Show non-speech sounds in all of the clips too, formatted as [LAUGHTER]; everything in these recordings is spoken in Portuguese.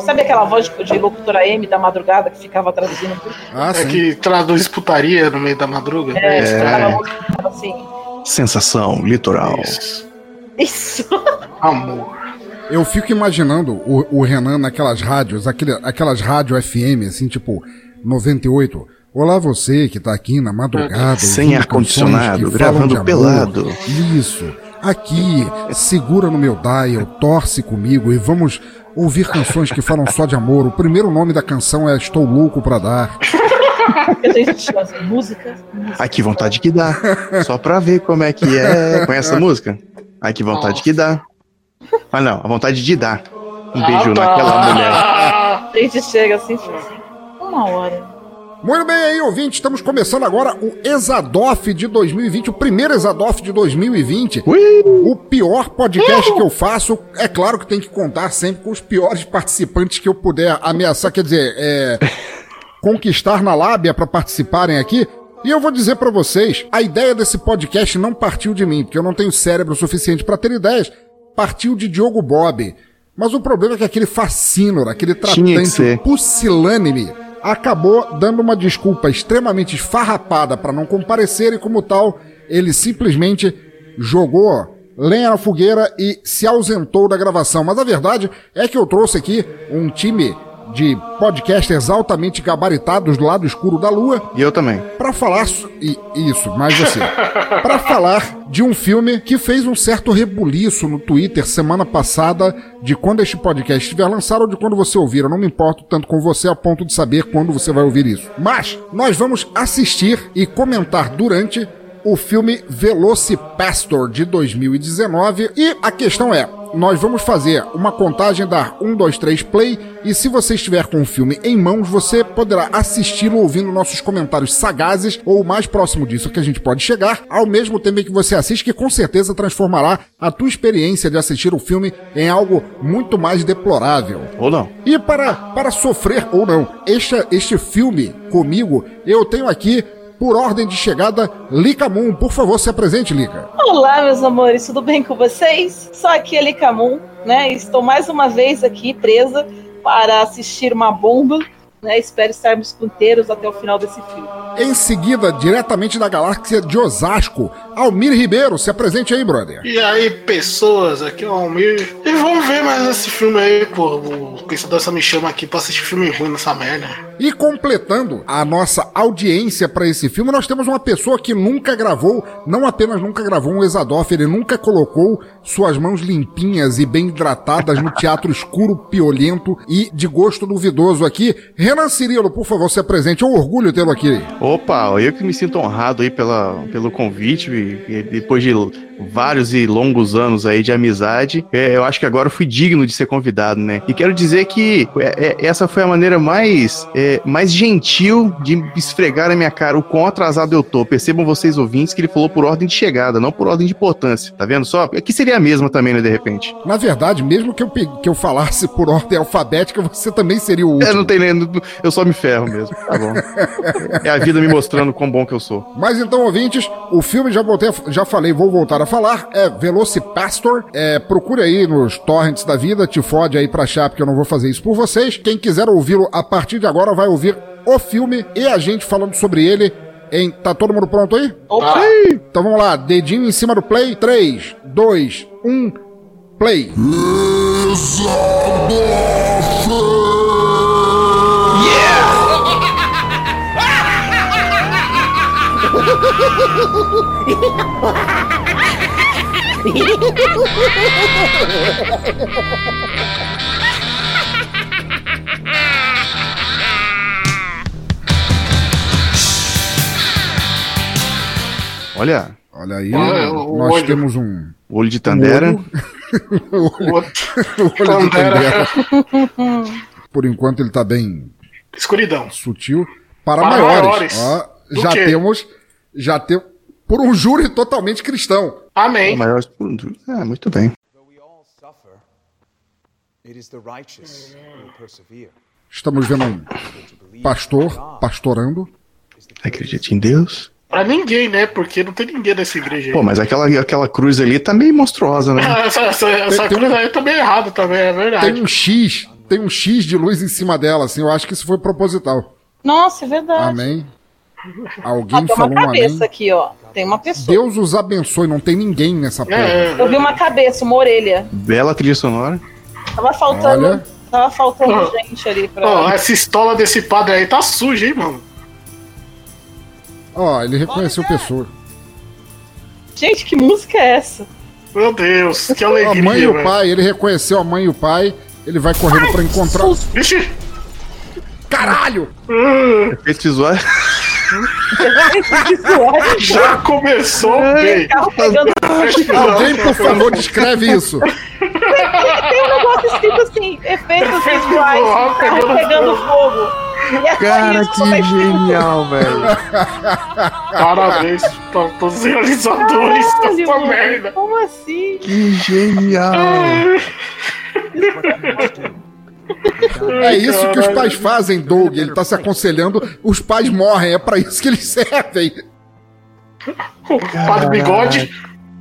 Sabe aquela voz de locutora M da madrugada que ficava traduzindo tudo? Ah, é que traduz putaria no meio da madruga. É, é. Assim. Sensação litoral. Isso. Isso. [LAUGHS] Amor. Eu fico imaginando o, o Renan naquelas rádios, aquele, aquelas rádios FM, assim, tipo 98. Olá você que tá aqui na madrugada. Sem ar-condicionado, gravando pelado. Isso. Aqui, segura no meu dial, torce comigo e vamos ouvir canções que falam só de amor. O primeiro nome da canção é Estou Louco pra Dar. Música, Ai, que vontade que dá. Só pra ver como é que é. Conhece essa música? Ai, que vontade que dá. Ah, não, a vontade de dar. Um beijo tá. naquela mulher. A gente chega assim, uma hora. Muito bem aí, ouvinte, estamos começando agora o Exadoff de 2020, o primeiro Exadoff de 2020. Ui. O pior podcast que eu faço, é claro que tem que contar sempre com os piores participantes que eu puder ameaçar, quer dizer, é, conquistar na lábia para participarem aqui. E eu vou dizer para vocês, a ideia desse podcast não partiu de mim, porque eu não tenho cérebro suficiente para ter ideias, partiu de Diogo Bob. Mas o problema é que aquele fascínio, aquele tratante pusilânime, acabou dando uma desculpa extremamente esfarrapada para não comparecer e, como tal, ele simplesmente jogou lenha na fogueira e se ausentou da gravação. Mas a verdade é que eu trouxe aqui um time de podcasters altamente gabaritados do lado escuro da lua. E eu também. Para falar e, isso, mais você. para falar de um filme que fez um certo rebuliço no Twitter semana passada, de quando este podcast estiver lançado ou de quando você ouvir. Eu não me importo tanto com você a ponto de saber quando você vai ouvir isso. Mas nós vamos assistir e comentar durante o filme Velocipastor de 2019 e a questão é, nós vamos fazer uma contagem da 1, 2, 3 play e se você estiver com o filme em mãos, você poderá assisti-lo ouvindo nossos comentários sagazes ou o mais próximo disso que a gente pode chegar, ao mesmo tempo que você assiste, que com certeza transformará a tua experiência de assistir o filme em algo muito mais deplorável. Ou não. E para, para sofrer ou não, este, este filme comigo, eu tenho aqui por ordem de chegada, Lika Moon. Por favor, se apresente, Lika. Olá, meus amores, tudo bem com vocês? Sou aqui a Lika Moon, né? Estou mais uma vez aqui presa para assistir uma bomba né? Espero estarmos punteiros até o final desse filme. Em seguida, diretamente da galáxia de Osasco, Almir Ribeiro, se apresente aí, brother. E aí, pessoas, aqui é o Almir. E vamos ver mais esse filme aí, pô. O pensador só me chama aqui pra assistir filme ruim nessa merda. E completando a nossa audiência para esse filme, nós temos uma pessoa que nunca gravou, não apenas nunca gravou um Exadoff, ele nunca colocou suas mãos limpinhas e bem hidratadas no teatro escuro, piolento e de gosto duvidoso aqui. Renan Cirilo, por favor, se apresente. É um orgulho tê-lo aqui. Opa, eu que me sinto honrado aí pela, pelo convite, depois de vários e longos anos aí de amizade, é, eu acho que agora eu fui digno de ser convidado, né? E quero dizer que é, é, essa foi a maneira mais, é, mais gentil de esfregar na minha cara o quão atrasado eu tô. Percebam vocês ouvintes que ele falou por ordem de chegada, não por ordem de importância. Tá vendo só? Aqui seria a mesma também, né, de repente. Na verdade, mesmo que eu, que eu falasse por ordem alfabética, você também seria o último. É, não tem nem. Eu só me ferro mesmo. Tá bom. é a vida me mostrando quão bom que eu sou. Mas então, ouvintes, o filme já voltei, já falei, vou voltar a falar, é Velocipastor. É, procure aí nos torrents da vida, te fode aí pra achar, porque eu não vou fazer isso por vocês. Quem quiser ouvi-lo a partir de agora vai ouvir o filme e a gente falando sobre ele em. Tá todo mundo pronto aí? Opa! Então vamos lá, dedinho em cima do play. 3, 2, 1, play. Yeah! [LAUGHS] [LAUGHS] Olha. Olha aí, Olha, nós olho. temos um. Olho de Tandera. Um olho, [LAUGHS] olho de [LAUGHS] Tandera. Por enquanto ele tá bem. Escuridão. Sutil. Para, Para maiores. maiores. Ó, já quê? temos. Já temos por um júri totalmente cristão. Amém. Maior... Ah, muito bem. Estamos vendo um pastor pastorando. Acredite em Deus. Pra ninguém, né? Porque não tem ninguém nessa igreja aí. Pô, mas aquela, aquela cruz ali tá meio monstruosa, né? [LAUGHS] Essa essa, essa tem- cruz aí tá meio errada também, é verdade. Tem um X, tem um X de luz em cima dela, assim. Eu acho que isso foi proposital. Nossa, é verdade. Amém. Ah, Alguém tem falou uma um cabeça amém. aqui, ó. Tem uma pessoa. Deus os abençoe, não tem ninguém nessa porra. É, Eu vi uma cabeça, uma orelha. Bela trilha sonora. Tava faltando. Olha. Tava faltando Ó. gente ali pra. Ó, essa estola desse padre aí tá suja, hein, mano? Ó, ele reconheceu pessoa. Gente, que música é essa? Meu Deus, que A alegria, mãe e o pai, ele reconheceu a mãe e o pai. Ele vai correndo pra encontrar. Vixe! Caralho! Efeitos visuais. Já começou bem. Fogo. Alguém, por favor, descreve isso. Tem um negócio escrito assim: efeitos visuais, carro pegando pegando fogo. E é Cara, que tá genial, velho. Parabéns pra todos os realizadores Caralho, dessa mano, merda. Como assim? Que genial. É isso que os pais fazem, Doug. Ele tá se aconselhando. Os pais morrem, é pra isso que eles servem. O padre Bigode.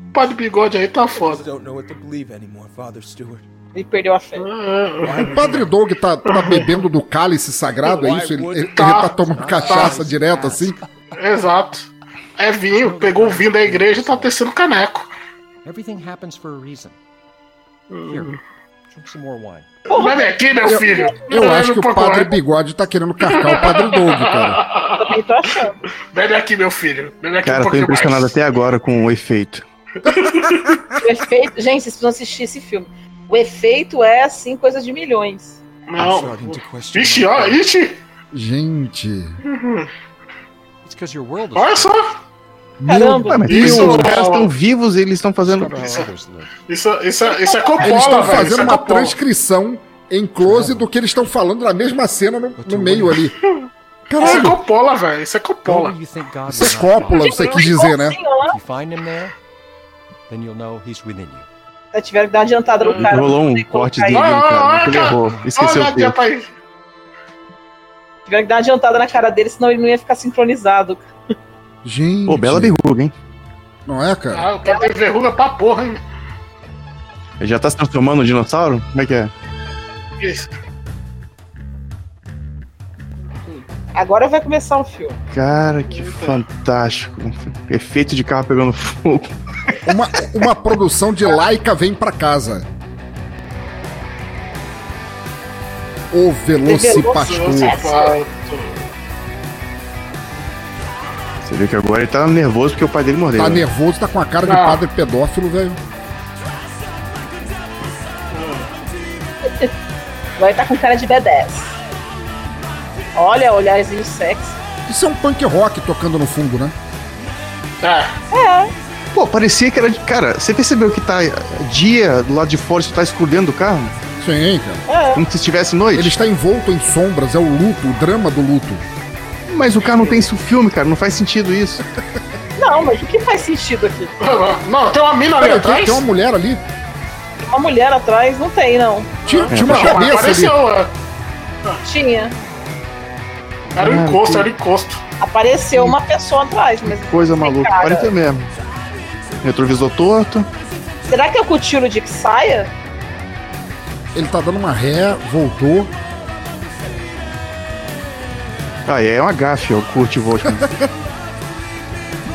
O padre Bigode aí tá foda. Don't know what to believe anymore, Father Stewart. Ele perdeu a fé. O padre Doug tá, tá bebendo do cálice sagrado, é isso? Ele, ele- ele tá tomando cachaça direto assim? Exato. É vinho, pegou o vinho da igreja e tá tecendo caneco. Everything happens for a reason. Here, drink some more wine. Vem aqui, meu filho. Eu acho que o padre correr. Bigode tá querendo carcar o padre Doug, cara. [LAUGHS] Também tô achando. Bebe aqui, meu filho. Bebe aqui Cara, um tô impressionado mais. até agora com o efeito. [LAUGHS] O efeito. Gente, vocês precisam assistir esse filme. O efeito é assim, coisa de milhões. Não. Ixi, ó, ixi. Gente. It's because your world is Olha só. Caramba. Ah, mas Isso, os caras ó. estão vivos e eles estão fazendo. how others live. Isso, isso, isso é Eles Coppola, estão velho. Isso fazendo é uma Coppola. transcrição em close do que eles estão falando na mesma cena no, no meio ali. [LAUGHS] Isso é Caralho, Coppola, velho. Isso é Coppola. isso é cópula, você quis dizer, né? Then you'll know he's within you. já tiveram que dar uma adiantada no cara. Rolou um corte dele, cara. Ele errou. Esqueceu o. Tiveram que dar uma adiantada na cara dele, senão ele não ia ficar sincronizado. Gente. Pô, bela verruga, hein? Não é, cara? Ah, o cara tem verruga pra porra, hein? Ele já tá se transformando no dinossauro? Como é que é? Isso. Agora vai começar o filme. Cara, que fantástico. Efeito de carro pegando fogo. Uma, uma produção de Laika vem pra casa. O Velocipastor. Velocipastor. Você vê que agora ele tá nervoso porque o pai dele mordeu. Tá né? nervoso, tá com a cara de Não. padre pedófilo, velho. [LAUGHS] Vai estar com cara de B10. Olha, olharzinho sexy. Isso é um punk rock tocando no fundo, né? É. Pô, parecia que era de. Cara, você percebeu que tá dia do lado de fora, isso tá escondendo o carro? Sim, cara. Como se estivesse noite? Ele está envolto em sombras, é o luto, o drama do luto. Mas o carro não tem isso filme, cara. Não faz sentido isso. Não, mas o que faz sentido aqui? Não, tem uma mina ali atrás. tem uma mulher ali. Tem uma mulher atrás? Não tem, não. Tinha, tinha uma Não, cabeça ali. apareceu. é. Tinha. Era um encosto, era um encosto. Apareceu uma pessoa atrás, mas. Coisa maluca. cara. Pareceu mesmo. Retrovisor torto. Será que é o Cutillo de que saia? Ele tá dando uma ré, voltou. Ah, é uma gafe, ó. Curte Voltman.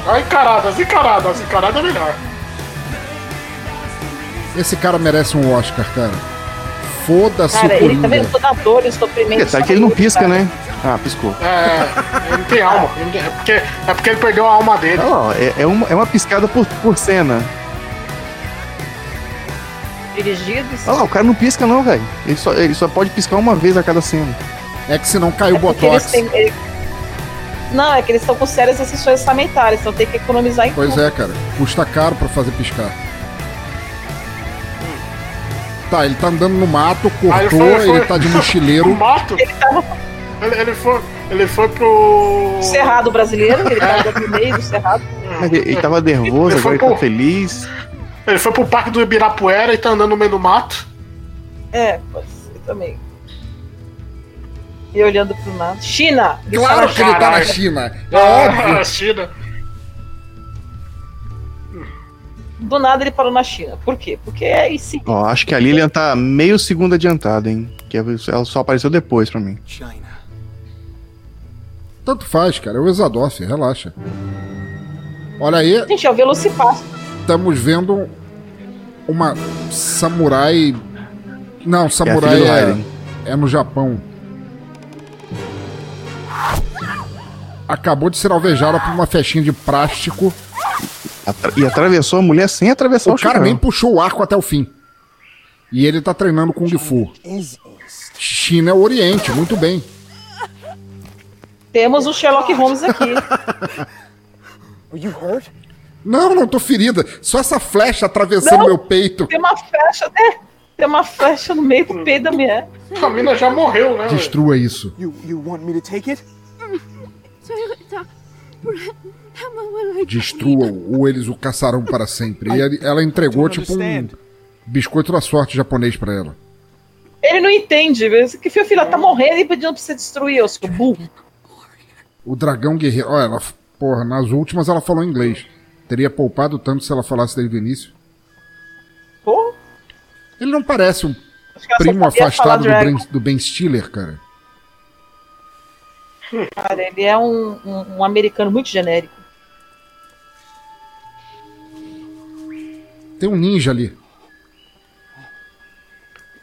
Ah, encaradas, encaradas, encarada é melhor. Esse cara merece um Oscar, cara. Foda-se o Cara, ele tá vendo toda dor, sofrimento. Detalhe que ele não pisca, né? Ah, piscou. É, ele não tem alma. Ele não É porque, é porque ele perdeu a alma dele. Lá, é, é uma, é uma piscada por, por cena. Dirigidos. Olha lá, o cara não pisca não, velho. Ele só, ele só pode piscar uma vez a cada cena. É que senão caiu o eles Botox. têm- ele- Não, é que eles estão com sérias restrições sanitárias, então tem que economizar em Pois tudo. é, cara. Custa caro pra fazer piscar. Tá, ele tá andando no mato, cortou, foi- foi- ele tá de mochileiro. [LAUGHS] mato. Ele, ele foi, Ele foi pro. Cerrado brasileiro, ele tá no meio do cerrado. Ele, ele tava nervoso, Ele agora foi ele tá pro- feliz. Ele foi pro parque do Ibirapuera e tá andando no meio do mato. É, pode ser também. E olhando pro nada. China! Claro que ele tá na. China. É Ah, óbvio. China. Do nada ele parou na China. Por quê? Porque é sim. Ó, acho que a Lilian tá meio segundo adiantada, hein? Que ela só apareceu depois pra mim. China. Tanto faz, cara. É o Exadoff, relaxa. Olha aí, Gente, é o Velocipasto. estamos vendo uma samurai. Não, É samurai é, Raiden. é no Japão. Acabou de ser alvejada por uma festinha de plástico. Atra- E atravessou a mulher sem atravessar o, O cara chão. nem puxou o arco até o fim. E ele tá treinando Kung Fu. China é o Oriente, muito bem. Temos o Sherlock Holmes aqui. Are you hurt? Não, não tô ferida. Só essa flecha atravessando Não. meu peito. Tem uma flecha. É, tem uma flecha no meio do peito da mulher. A mina já morreu, né? velho? Destrua isso. You you want me to take it? Destrua ou eles o caçarão para sempre. E ela entregou tipo um biscoito da sorte japonês pra ela. Ele não entende. Que filho, filha, tá morrendo e pedindo pra você destruir, ô seu burro. O dragão guerreiro. Olha, ela, porra, nas últimas ela falou inglês. Teria poupado tanto se ela falasse desde o início. Ele não parece um primo afastado do ben, do ben Stiller, cara. Cara, ele é um, um- um americano muito genérico. Tem um ninja ali.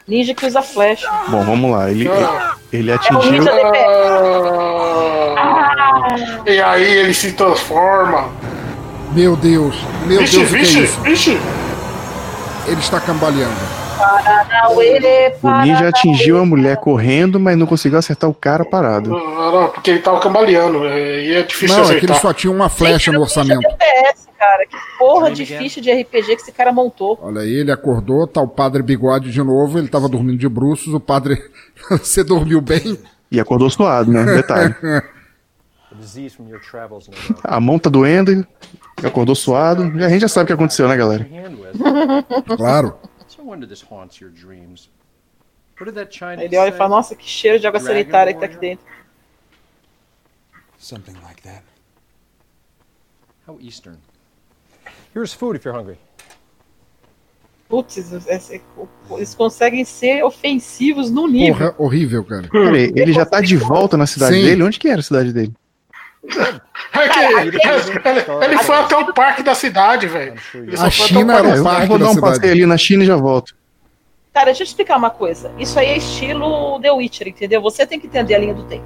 Ninja que usa flecha. Bom, vamos lá. Ele, ele É atingiu. Ah, E aí ele se transforma. Meu Deus. Meu Vixe, Deus, o que é vixe, isso? vixe. Ele está cambaleando. Paranauê, O ninja atingiu a mulher correndo, mas não conseguiu acertar o cara parado. Ah, Não, porque ele tava cambaleando. é, E é difícil Não, é que ele acertar. só tinha uma flecha no orçamento. DPS, cara. Que porra de ficha de RPG que esse cara montou. Olha aí, ele acordou, tá o padre bigode de novo, ele tava dormindo de bruços, o padre. [LAUGHS] Você dormiu bem? E acordou suado, né? Detalhe. [LAUGHS] A mão tá doendo, acordou suado. A gente já sabe o que aconteceu, né, galera? Claro. Wonder this haunts your dreams. What did that Chinese Ele olha e fala, nossa, que cheiro de água Dragon sanitária que tá aqui dentro. Something like that. How Eastern. Here's food if you're hungry. Putz, esse- eles conseguem ser ofensivos no nível. Porra, horrível, cara. Peraí, ele já tá de volta na cidade Sim. dele? Onde que era a cidade dele? É ele, ele foi até o parque da cidade, velho. Ele A China o era parque. o eu parque vou da dar um passeio ali na China e já volto. Cara, deixa eu te explicar uma coisa. Isso aí é estilo The Witcher, entendeu? Você tem que entender a linha do tempo.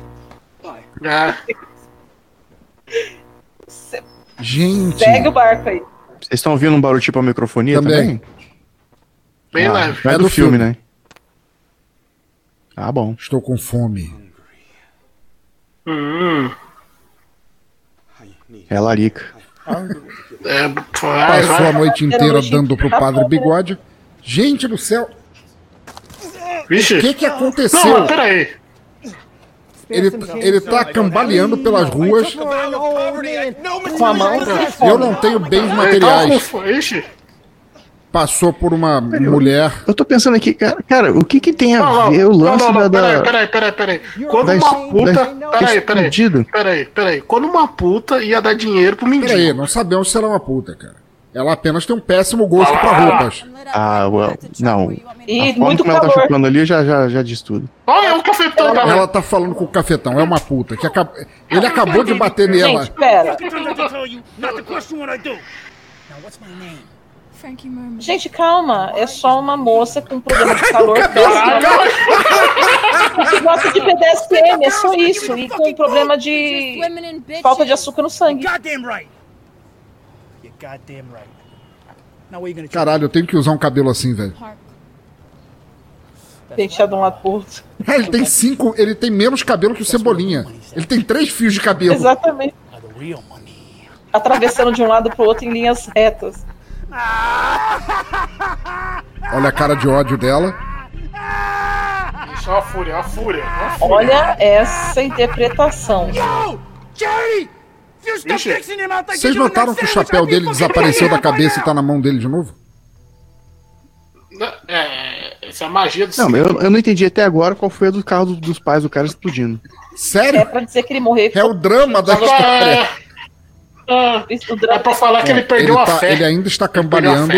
É. Gente. Segue o barco aí. Vocês estão ouvindo um barulho tipo a microfonia Também. também? Bem ah, leve. É, É do, do filme, filme. né? Ah, bom. Estou com fome. Hum, É larica. é, Passou a noite inteira dando pro tá padre né? bigode. Gente do céu, Vixe. o que que Não, aconteceu? mas peraí. Ele, ele tá cambaleando pelas ruas. Com a mão. Eu não tenho bens Ele tava com materiais. Passou por uma mulher. Eu tô pensando aqui, cara, cara, o que que tem a Não, não, ver o não, lance não, da... não, da... Peraí, peraí, peraí, peraí. Quando da uma puta. da- Peraí, peraí. Peraí, peraí. Quando uma puta ia dar dinheiro pro mendigo. Peraí, não sabemos se ela é uma puta, cara. Ela apenas tem um péssimo gosto pra roupas. Ah, well, não. E a forma muito como ela tá chupando ali já, já, já diz tudo. Olha, é um cafetão também. Ela tá falando com o cafetão, é uma puta. Que acab... Ele acabou de bater nela. Gente, pera. Gente, calma. É só uma moça com problema de [LAUGHS] calor. Que gosta de PDSM, é só isso. E com problema de falta de açúcar no sangue. Caralho, eu tenho que usar um cabelo assim, velho. Penteado de um lado pro outro. Ah, ele tem cinco. Ele tem menos cabelo que o Cebolinha. Ele tem três fios de cabelo. Exatamente. Atravessando de um lado pro outro em linhas retas. [LAUGHS] Olha a cara de ódio dela. bicho, é uma fúria, é uma fúria. é uma fúria. Olha essa interpretação. Vocês notaram que o chapéu dele desapareceu da cabeça e tá na mão dele de novo? é, essa é a magia do Não, eu, eu não entendi até agora qual foi a do carro dos, pais do cara explodindo. É Sério? pra dizer que ele morreu. É o drama da história. É, [LAUGHS] É pra falar que ele Ele, perdeu a tá- fé. ele ainda está a cambaleando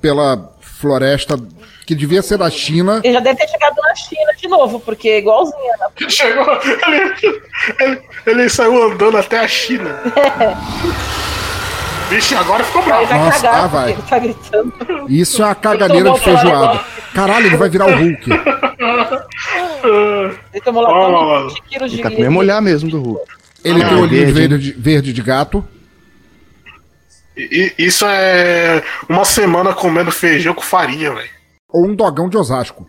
pela floresta que devia ser da China. Ele já deve ter chegado na China de novo, porque é igualzinho. Né? Chegou, ele, ele, ele saiu andando até a China. [LAUGHS] Vixe, agora ficou Ele bravo. vai Nossa, cagar, ah, vai. ele tá gritando. Isso é uma caganeira de feijoada. Caralho, ele vai virar o Hulk. [LAUGHS] Ele tomou lá toma 20 quilos de Ele tá com o mesmo olhar mesmo do Hulk. Ele Ah, tem o olhinho de verde, verde, verde de gato. E- Isso é uma semana comendo feijão com farinha, velho. Ou um dogão de Osasco.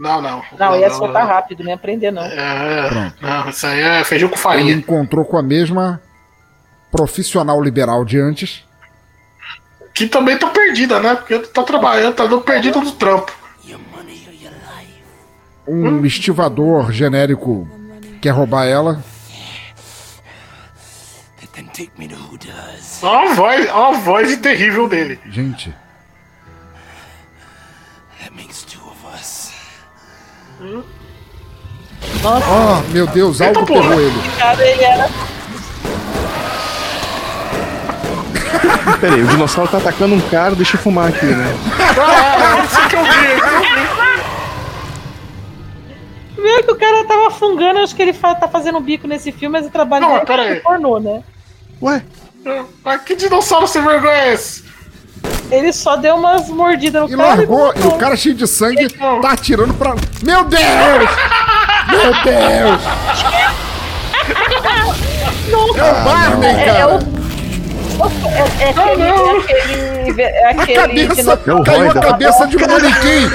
Não, não. Não, ia soltar rápido, nem aprender, não. É, Pronto. não, isso aí é feijão com Ele farinha. encontrou com a mesma profissional liberal de antes. Que também tá perdida, né? Porque tá trabalhando, tá dando perdida no trampo. Um estivador genérico quer roubar ela. Take me to who does. Olha a voz, olha a voz terrível dele. Gente, That makes two of us. Oh meu Deus, algo Eita, porra. pegou ele. [LAUGHS] cara, ele era. Pera aí, o dinossauro tá atacando um cara, deixa eu fumar aqui, né? Ah, isso que eu vi, isso que eu vi. Meu que o cara tava fungando, acho que ele tá fazendo bico nesse filme, mas o trabalho Não, dele é pornô, né? Ué, Mas que dinossauro sem vergonha é esse? Ele só deu umas mordidas no E cara. largou, e o cara cheio de sangue tá atirando pra. Meu Deus! Meu Deus! É o Barney, É, é cara! o. É, é aquele. É aquele. É A aquele cabeça, dinossauro- É o caiu a cabeça de um manequim!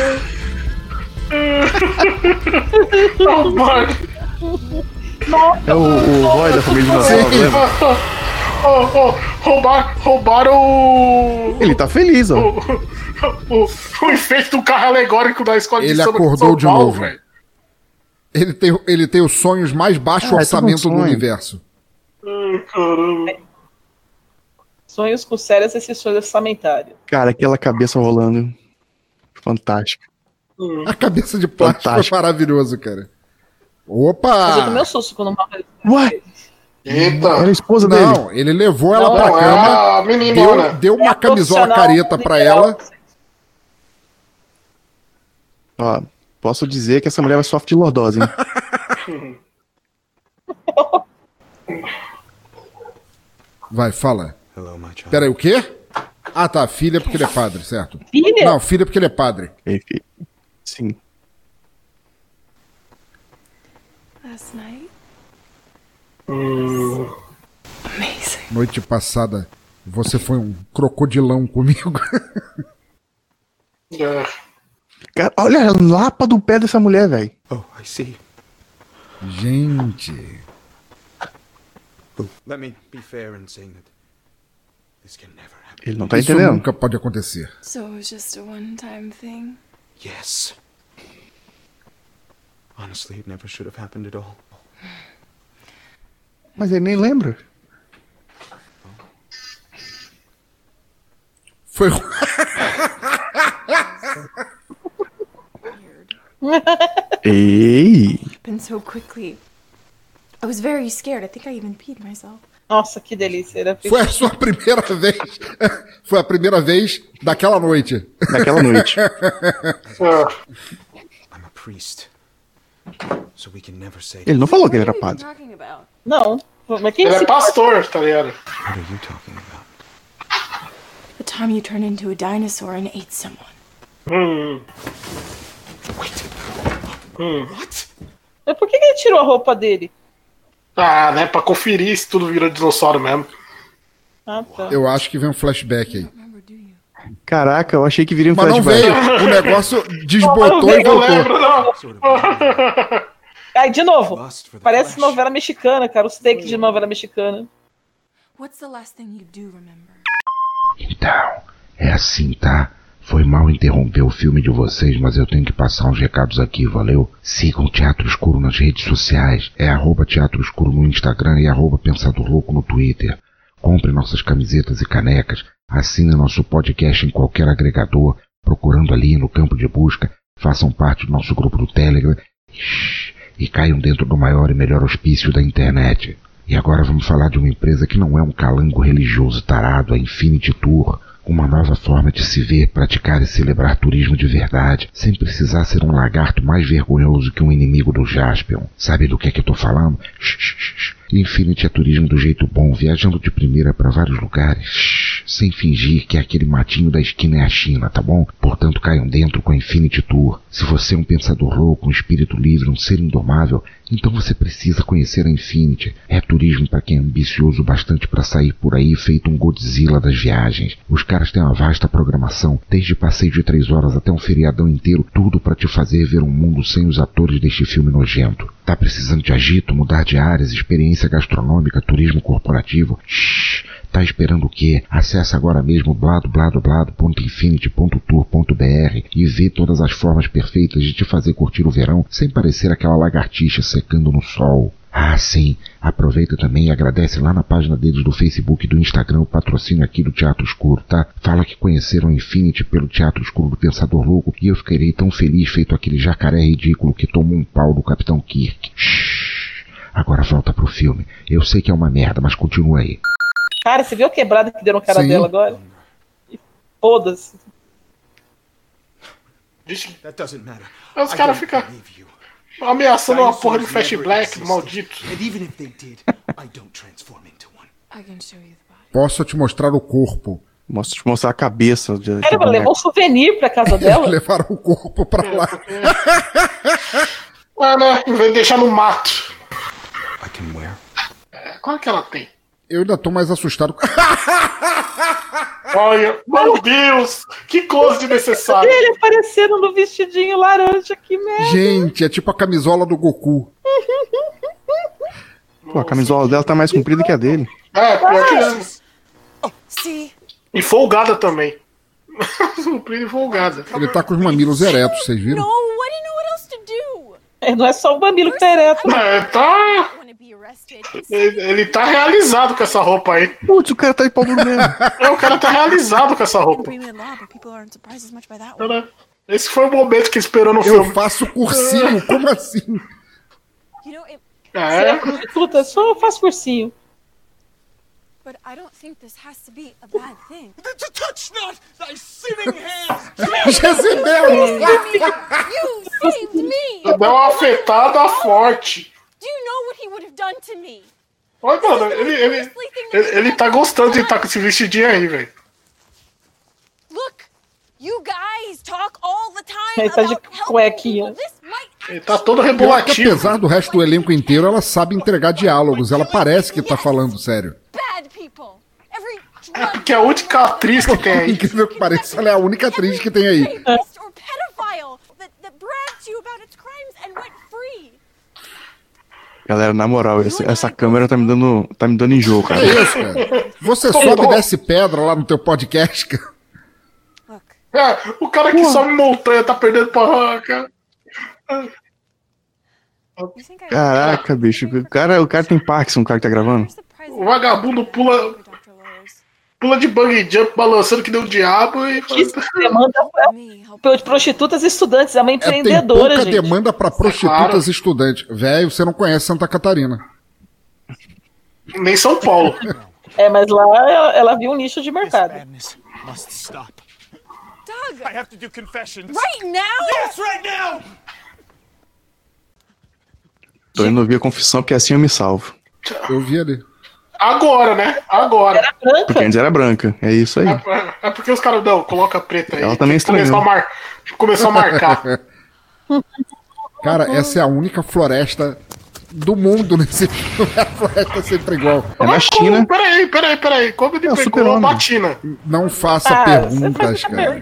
[LAUGHS] Mano. é o, o Roy da família dinossauro, Sim. lembra? [LAUGHS] Oh, oh, roubar, roubaram o, Ele tá feliz, ó. o, o, o enfeite do carro alegórico da escola Ele de samba acordou São de Paulo, novo. velho. Ele tem, ele tem os sonhos mais baixo Ah, é tudo um orçamento do universo. Ai, caramba. Sonhos com sérias exceções orçamentárias. Cara, aquela cabeça rolando. Fantástica. A cabeça de plástico Fantástico. foi maravilhoso, cara. Mas eu tomei Opa! um susto quando uma Ué, Eita. era a esposa dele. Não, ele levou ela Não, pra Não, é cama, a deu, meninona. deu uma camisola Profissional careta pra ela. Ó, posso dizer que essa mulher vai sofrer de lordose, hein? [LAUGHS] Vai, fala. Hello, my child. Pera aí, o quê? Ah, tá, filha porque ele é padre, certo. Filha? Não, filha porque ele é padre. Enfim. Sim. Last night? Hum. Amazing. Noite passada, você foi um crocodilão comigo. É. Cara, olha a lapa do pé dessa mulher, velho. Oh, I see. Gente. Let me be fair in saying that this can never happen. Ele não tá Isso entendendo. nunca pode acontecer. So it was just a one time thing? Yes. Honestly, it never should have happened at all. Mas ele nem lembra. Foi. [LAUGHS] Ei! Happened so quickly. I was very scared. I think I even peed myself. Nossa, que delícia. Era Foi a sua primeira vez. [LAUGHS] Foi a primeira vez daquela noite. Naquela noite. [LAUGHS] I'm a priest. Ele não falou que ele What era are you padre. talking about? Não. Mas quem Ele é pastor, tá ligado? The time you turned into a dinosaur and ate someone. Hum. What? Mas por que que ele tirou a roupa dele? Ah, né? Pra conferir se tudo virou dinossauro mesmo. Ah, tá. Eu acho que vem um flashback aí. Caraca, eu achei que viria um Mas não veio. O negócio desbotou e voltou. lembro, não. Sort [LAUGHS] of Ai, de novo. Parece novela mexicana, cara. Os takes de novela mexicana. What's the last thing you do remember? Então, é assim, tá? Foi mal interromper o filme de vocês, mas eu tenho que passar uns recados aqui, valeu? Sigam o Teatro Escuro nas redes sociais. É arroba Teatro Escuro no Instagram e arroba Pensador Louco no Twitter. Compre nossas camisetas e canecas. Assine nosso podcast em qualquer agregador, procurando ali no campo de busca. Façam parte do nosso grupo do Telegram. E caiam dentro do maior e melhor hospício da internet. E agora vamos falar de uma empresa que não é um calango religioso tarado, a Infinity Tour. Uma nova forma de se ver, praticar e celebrar turismo de verdade, sem precisar ser um lagarto mais vergonhoso que um inimigo do Jaspion. Sabe do que é que eu tô falando? Shh, shh, shh. Infinity é turismo do jeito bom, viajando de primeira para vários lugares, sem fingir que aquele matinho da esquina é a China, tá bom? Portanto, caiam dentro com a Infinity Tour. Se você é um pensador louco, um espírito livre, um ser indomável, então você precisa conhecer a Infinity. É turismo para quem é ambicioso bastante para sair por aí feito um Godzilla das viagens. Os caras têm uma vasta programação, desde passeio de três horas até um feriadão inteiro, tudo para te fazer ver um mundo sem os atores deste filme nojento. Tá precisando de agito, mudar de áreas, experiência gastronômica, turismo corporativo? Shhh, tá esperando o quê? Acesse agora mesmo bladobladoblado.infinity.tour.br e vê todas as formas perfeitas de te fazer curtir o verão sem parecer aquela lagartixa secando no sol. Ah, sim. Aproveita também e agradece lá na página deles do Facebook e do Instagram o patrocínio aqui do Teatro Escuro, tá? Fala que conheceram Infinity pelo Teatro Escuro do Pensador Louco e eu ficarei tão feliz feito aquele jacaré ridículo que tomou um pau do Capitão Kirk. Shhh. Agora volta pro filme. Eu sei que é uma merda, mas continua aí. Cara, você viu a quebrada que deu no cara Sim. dela agora? E Foda-se. Aí os caras ficam ameaçando uma porra de never Black, maldito. Posso te mostrar o corpo. Mostra, te mostrar a cabeça. De, Caramba, boneco. levou um souvenir pra casa [LAUGHS] dela? Levaram o corpo pra lá. Ah, né? Em vez de deixar no mato. I can wear. Qual é que ela tem? Eu ainda tô mais assustado. [LAUGHS] Olha, meu Deus! Que close desnecessário. Ele aparecendo no vestidinho laranja, que merda. Gente, é tipo a camisola do Goku. Pô, a camisola dela tá mais comprida que a dele. É, pior que. See? E folgada também. [LAUGHS] Comprida e folgada. Ele tá com os mamilos eretos, vocês viram? I didn't know what else to do. É, não é só o mamilo que tá ereto. É, tá. Ele, ele tá realizado com essa roupa aí. Putz, o cara tá duro [LAUGHS] mesmo. É, o cara tá realizado com essa roupa. Esse foi o momento que esperou no Eu filme. faço cursinho, [LAUGHS] como assim? É prostituta, só faz cursinho. but I don't think this has to be a bad thing. Touch not thy sinning hands! [LAUGHS] Jezebel! You saved me. deu uma afetada forte. Do you know what he would have done to me? Olha, mano, ele, ele, ele, ele tá gostando de estar com esse vestidinho aí, velho. Look, you guys talk all the time Ele tá de about helping cuequinha. people. This might Ele tá todo rebolativo. apesar do resto do elenco inteiro, ela sabe entregar diálogos. Ela parece que tá falando sério. É porque a única atriz que tem aí. Incrível que pareça, ela é a única atriz que tem aí. rapist or pedophile that, that bragged to you about its crimes and went free. Galera, na moral, esse- essa câmera tá me dando, tá me dando enjoo, cara. É isso, cara. Você sobe e desce pedra lá no teu podcast, cara. É, o cara que sobe montanha tá perdendo pra. cara. you think I Caraca, bicho. O cara, o cara tem Parkinson, o cara que tá gravando. O vagabundo pula? Pula de bungee jump balançando que deu o diabo e. Isso demanda prostitutas e estudantes, é uma É, tem empreendedora, pouca gente. demanda pra prostitutas e estudantes. Velho, você não conhece Santa Catarina. Nem São Paulo. É, mas lá ela, ela viu um nicho de mercado. madness must stop. Doug, I have to do confessions. right now? Yes, right now! Tô indo ouvir a confissão, porque assim eu me salvo. Eu vi ali. Agora, né? Agora. Branca? Porque antes era branca. É isso aí. É, é porque os caras, não, coloca preta aí. Ela também Começou a, estranhou. mar... Começou a marcar. [LAUGHS] Cara, essa é a única floresta do mundo [LAUGHS] nesse filme. A floresta é sempre igual. É na China. Peraí, peraí, peraí. Como ele É pegou uma China? Não faça Ah, perguntas, cara.